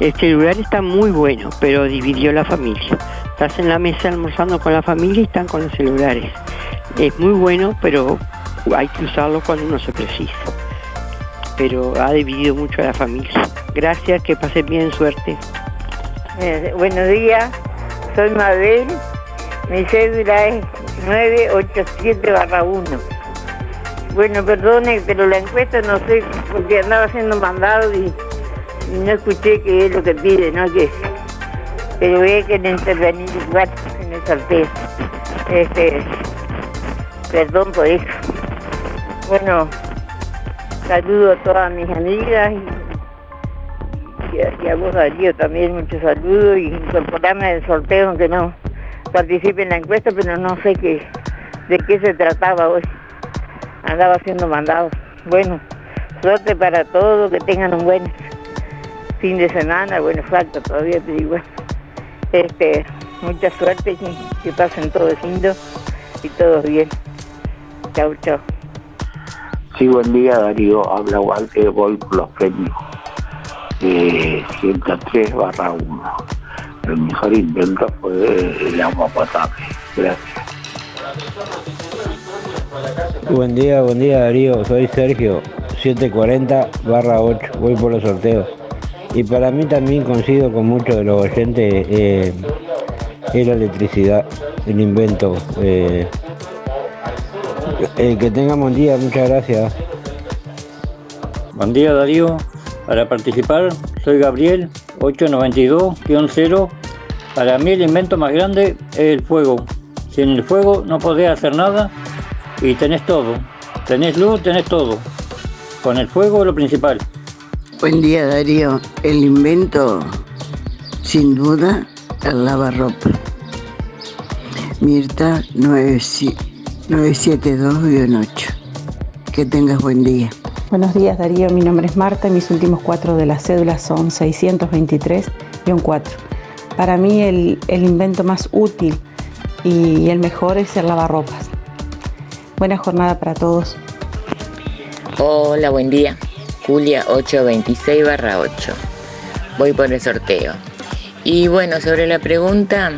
El celular está muy bueno, pero dividió la familia. Estás en la mesa almorzando con la familia y están con los celulares. Es muy bueno, pero hay que usarlo cuando uno se precisa. Pero ha dividido mucho a la familia. Gracias, que pasen bien, suerte. Eh, buenos días, soy Mabel, mi cédula es 987-1. Bueno, perdone, pero la encuesta no sé, porque andaba haciendo mandado y, no escuché qué es lo que pide, ¿no? Que, pero ve que intervenir igual en el sorteo. Este, perdón por eso. Bueno, saludo a todas mis amigas y, a, y a vos Darío también muchos saludos y incorporarme al sorteo aunque no participe en la encuesta, pero no sé qué, de qué se trataba hoy. Andaba haciendo mandados. Bueno, suerte para todos, que tengan un buen fin de semana, bueno, falta todavía, pero igual. Este, mucha suerte, que, que pasen todos lindo y todos bien. Chau, chau. Sí, buen día Darío, habla Walter, voy por los premios de 103 barra 1. El mejor invento fue el agua potable. Gracias. Buen día, buen día Darío, soy Sergio, 740 barra 8, voy por los sorteos. Y para mí también coincido con muchos de los oyentes, eh, es la electricidad, el invento. eh. Eh, que tengan buen día, muchas gracias. Buen día Darío, para participar soy Gabriel, 892-0. Para mí el invento más grande es el fuego. Sin el fuego no podés hacer nada y tenés todo. Tenés luz, tenés todo. Con el fuego lo principal. Buen día Darío, el invento sin duda el lavarropa. Mirta 972-8. Que tengas buen día. Buenos días Darío, mi nombre es Marta y mis últimos cuatro de la cédula son 623-4. Para mí el, el invento más útil y el mejor es el lavarropas. Buena jornada para todos. Hola, buen día. Julia 826 barra 8. Voy por el sorteo. Y bueno, sobre la pregunta,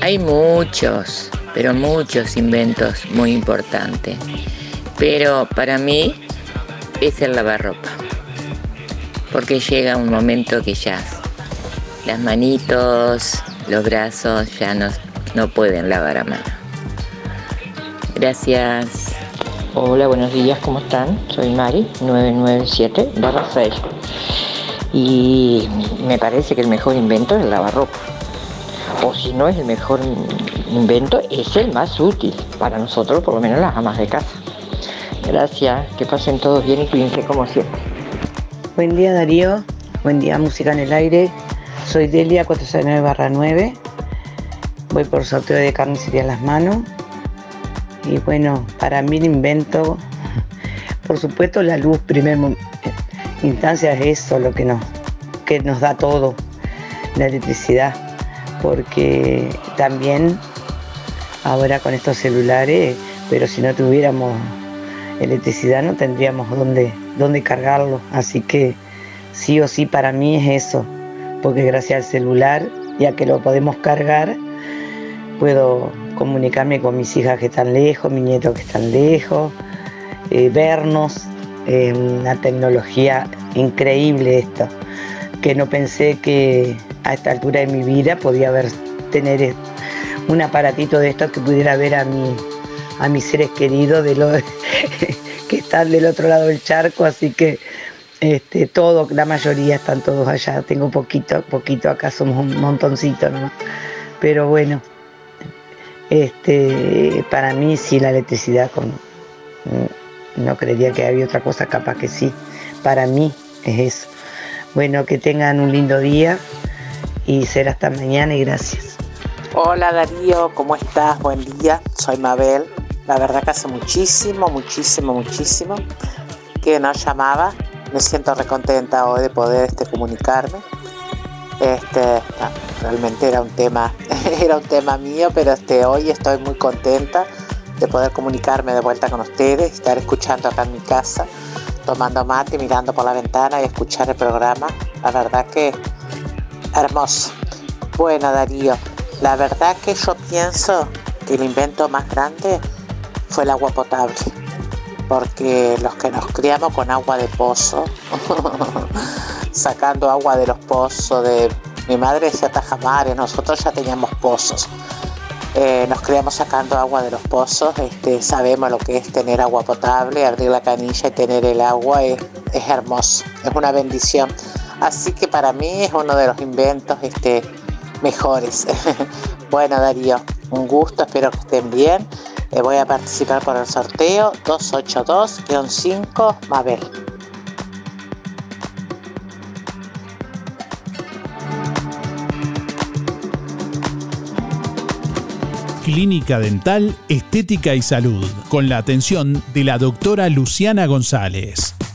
hay muchos, pero muchos inventos muy importantes. Pero para mí es el lavarropa. Porque llega un momento que ya las manitos, los brazos ya no, no pueden lavar a mano. Gracias. Hola, buenos días, ¿cómo están? Soy Mari, 997 barra 6. Y me parece que el mejor invento es el lavarropa. O si no es el mejor invento, es el más útil para nosotros, por lo menos las amas de casa. Gracias, que pasen todos bien y cuídense como siempre. Buen día Darío, buen día Música en el Aire. Soy Delia 469 barra 9. Voy por sorteo de carnicería Las Manos. Y bueno, para mí el invento, por supuesto la luz, primer instancia es eso lo que nos, que nos da todo, la electricidad. Porque también ahora con estos celulares, pero si no tuviéramos electricidad no tendríamos dónde, dónde cargarlo. Así que sí o sí para mí es eso, porque gracias al celular, ya que lo podemos cargar, puedo comunicarme con mis hijas que están lejos, mis nietos que están lejos, eh, vernos, eh, una tecnología increíble esto, que no pensé que a esta altura de mi vida podía haber tener eh, un aparatito de estos que pudiera ver a mi, a mis seres queridos de lo, que están del otro lado del charco, así que este, todo, la mayoría están todos allá, tengo poquito, poquito acá, somos un montoncito nomás. Pero bueno, este, para mí sí la electricidad mm, no creería que había otra cosa, capaz que sí. Para mí es eso. Bueno, que tengan un lindo día y será hasta mañana y gracias. Hola Darío, ¿cómo estás? Buen día, soy Mabel. La verdad que hace muchísimo, muchísimo, muchísimo que no llamaba. Me siento recontenta hoy de poder este, comunicarme. Este, realmente era un tema, era un tema mío, pero este, hoy estoy muy contenta de poder comunicarme de vuelta con ustedes, estar escuchando acá en mi casa, tomando mate, mirando por la ventana y escuchar el programa. La verdad que hermoso. Bueno, Darío, la verdad que yo pienso que el invento más grande fue el agua potable, porque los que nos criamos con agua de pozo, sacando agua de los pozos, de mi madre decía tajamares, nosotros ya teníamos pozos. Eh, nos criamos sacando agua de los pozos, este, sabemos lo que es tener agua potable, abrir la canilla y tener el agua es, es hermoso, es una bendición. Así que para mí es uno de los inventos este, mejores. bueno Darío, un gusto, espero que estén bien. Eh, voy a participar por el sorteo 282-5 Mabel. Clínica Dental, Estética y Salud, con la atención de la doctora Luciana González.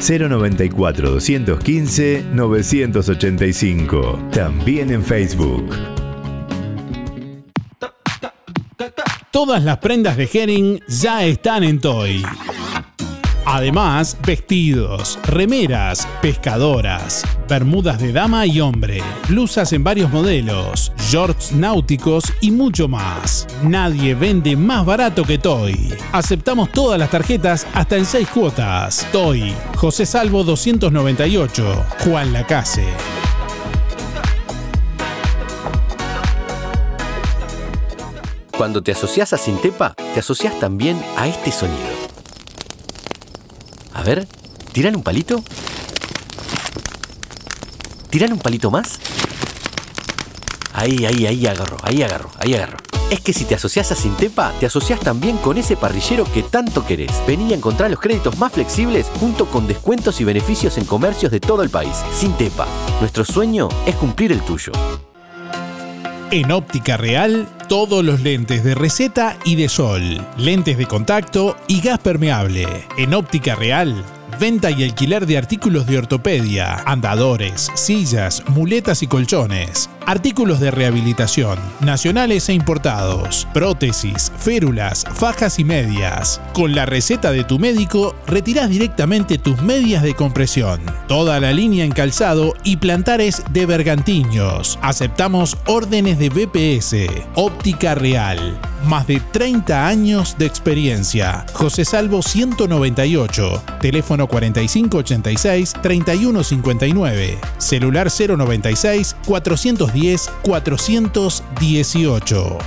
094 215 985. También en Facebook. Todas las prendas de Herring ya están en Toy. Además, vestidos, remeras, pescadoras, bermudas de dama y hombre, blusas en varios modelos, shorts náuticos y mucho más. Nadie vende más barato que Toy. Aceptamos todas las tarjetas hasta en 6 cuotas. Toy, José Salvo 298, Juan Lacase. Cuando te asocias a Sintepa, te asocias también a este sonido. A ver, ¿tiran un palito? ¿Tiran un palito más? Ahí, ahí, ahí agarro, ahí agarro, ahí agarro. Es que si te asocias a Sintepa, te asocias también con ese parrillero que tanto querés. Vení a encontrar los créditos más flexibles junto con descuentos y beneficios en comercios de todo el país. Sintepa, nuestro sueño es cumplir el tuyo. En óptica real, todos los lentes de receta y de sol, lentes de contacto y gas permeable. En óptica real, venta y alquiler de artículos de ortopedia, andadores, sillas, muletas y colchones. Artículos de rehabilitación, nacionales e importados, prótesis, férulas, fajas y medias. Con la receta de tu médico, retirás directamente tus medias de compresión. Toda la línea en calzado y plantares de bergantiños. Aceptamos órdenes de BPS. Óptica Real. Más de 30 años de experiencia. José Salvo 198. Teléfono 4586-3159. Celular 096 410 418.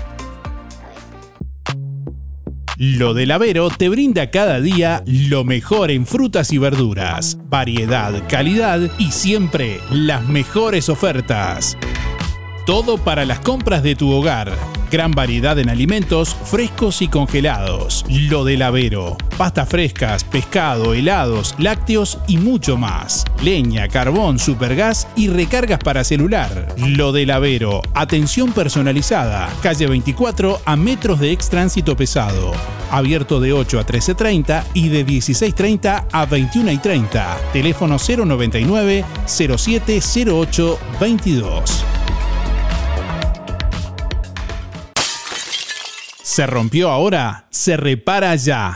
Lo del Avero te brinda cada día lo mejor en frutas y verduras, variedad, calidad y siempre las mejores ofertas. Todo para las compras de tu hogar. Gran variedad en alimentos frescos y congelados. Lo del Avero. Pastas frescas, pescado, helados, lácteos y mucho más. Leña, carbón, supergas y recargas para celular. Lo del Avero. Atención personalizada. Calle 24 a metros de ex tránsito pesado. Abierto de 8 a 13.30 y de 16.30 a 21.30. Teléfono 099 0708 22. ¿Se rompió ahora? Se repara ya.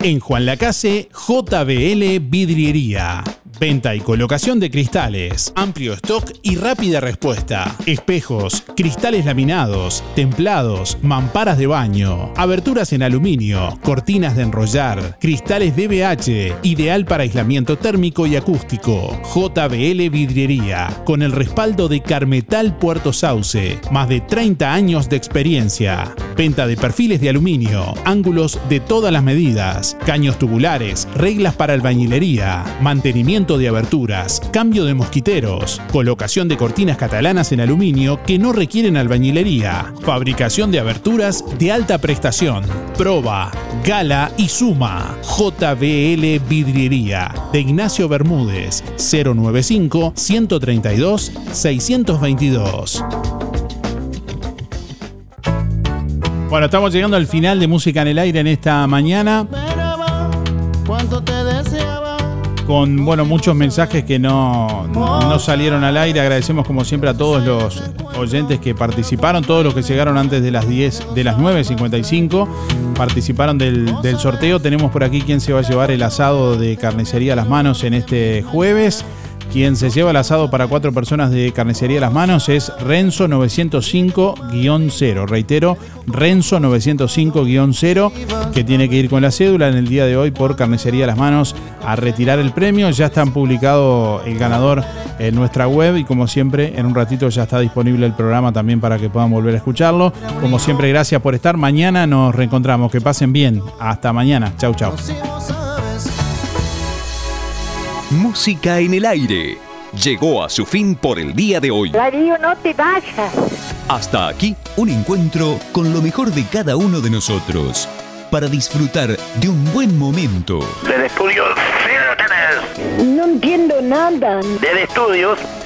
En Juan Lacase, JBL Vidriería. Venta y colocación de cristales, amplio stock y rápida respuesta. Espejos, cristales laminados, templados, mamparas de baño, aberturas en aluminio, cortinas de enrollar, cristales DBH, ideal para aislamiento térmico y acústico. JBL Vidriería, con el respaldo de Carmetal Puerto Sauce, más de 30 años de experiencia. Venta de perfiles de aluminio, ángulos de todas las medidas, caños tubulares, reglas para albañilería, mantenimiento de aberturas, cambio de mosquiteros, colocación de cortinas catalanas en aluminio que no requieren albañilería, fabricación de aberturas de alta prestación, proba, gala y suma. JBL Vidriería de Ignacio Bermúdez 095 132 622. Bueno, estamos llegando al final de Música en el Aire en esta mañana. Con bueno, muchos mensajes que no, no salieron al aire. Agradecemos como siempre a todos los oyentes que participaron, todos los que llegaron antes de las 10, de las 9.55, participaron del, del sorteo. Tenemos por aquí quien se va a llevar el asado de carnicería a las manos en este jueves. Quien se lleva el asado para cuatro personas de Carnicería Las Manos es Renzo 905-0. Reitero, Renzo 905-0, que tiene que ir con la cédula en el día de hoy por Carnicería Las Manos a retirar el premio. Ya está publicado el ganador en nuestra web y como siempre, en un ratito ya está disponible el programa también para que puedan volver a escucharlo. Como siempre, gracias por estar. Mañana nos reencontramos. Que pasen bien. Hasta mañana. Chau, chau. Música en el aire. Llegó a su fin por el día de hoy. Darío, no te vayas. Hasta aquí un encuentro con lo mejor de cada uno de nosotros para disfrutar de un buen momento. Del estudio tenés. No entiendo nada. Del estudios,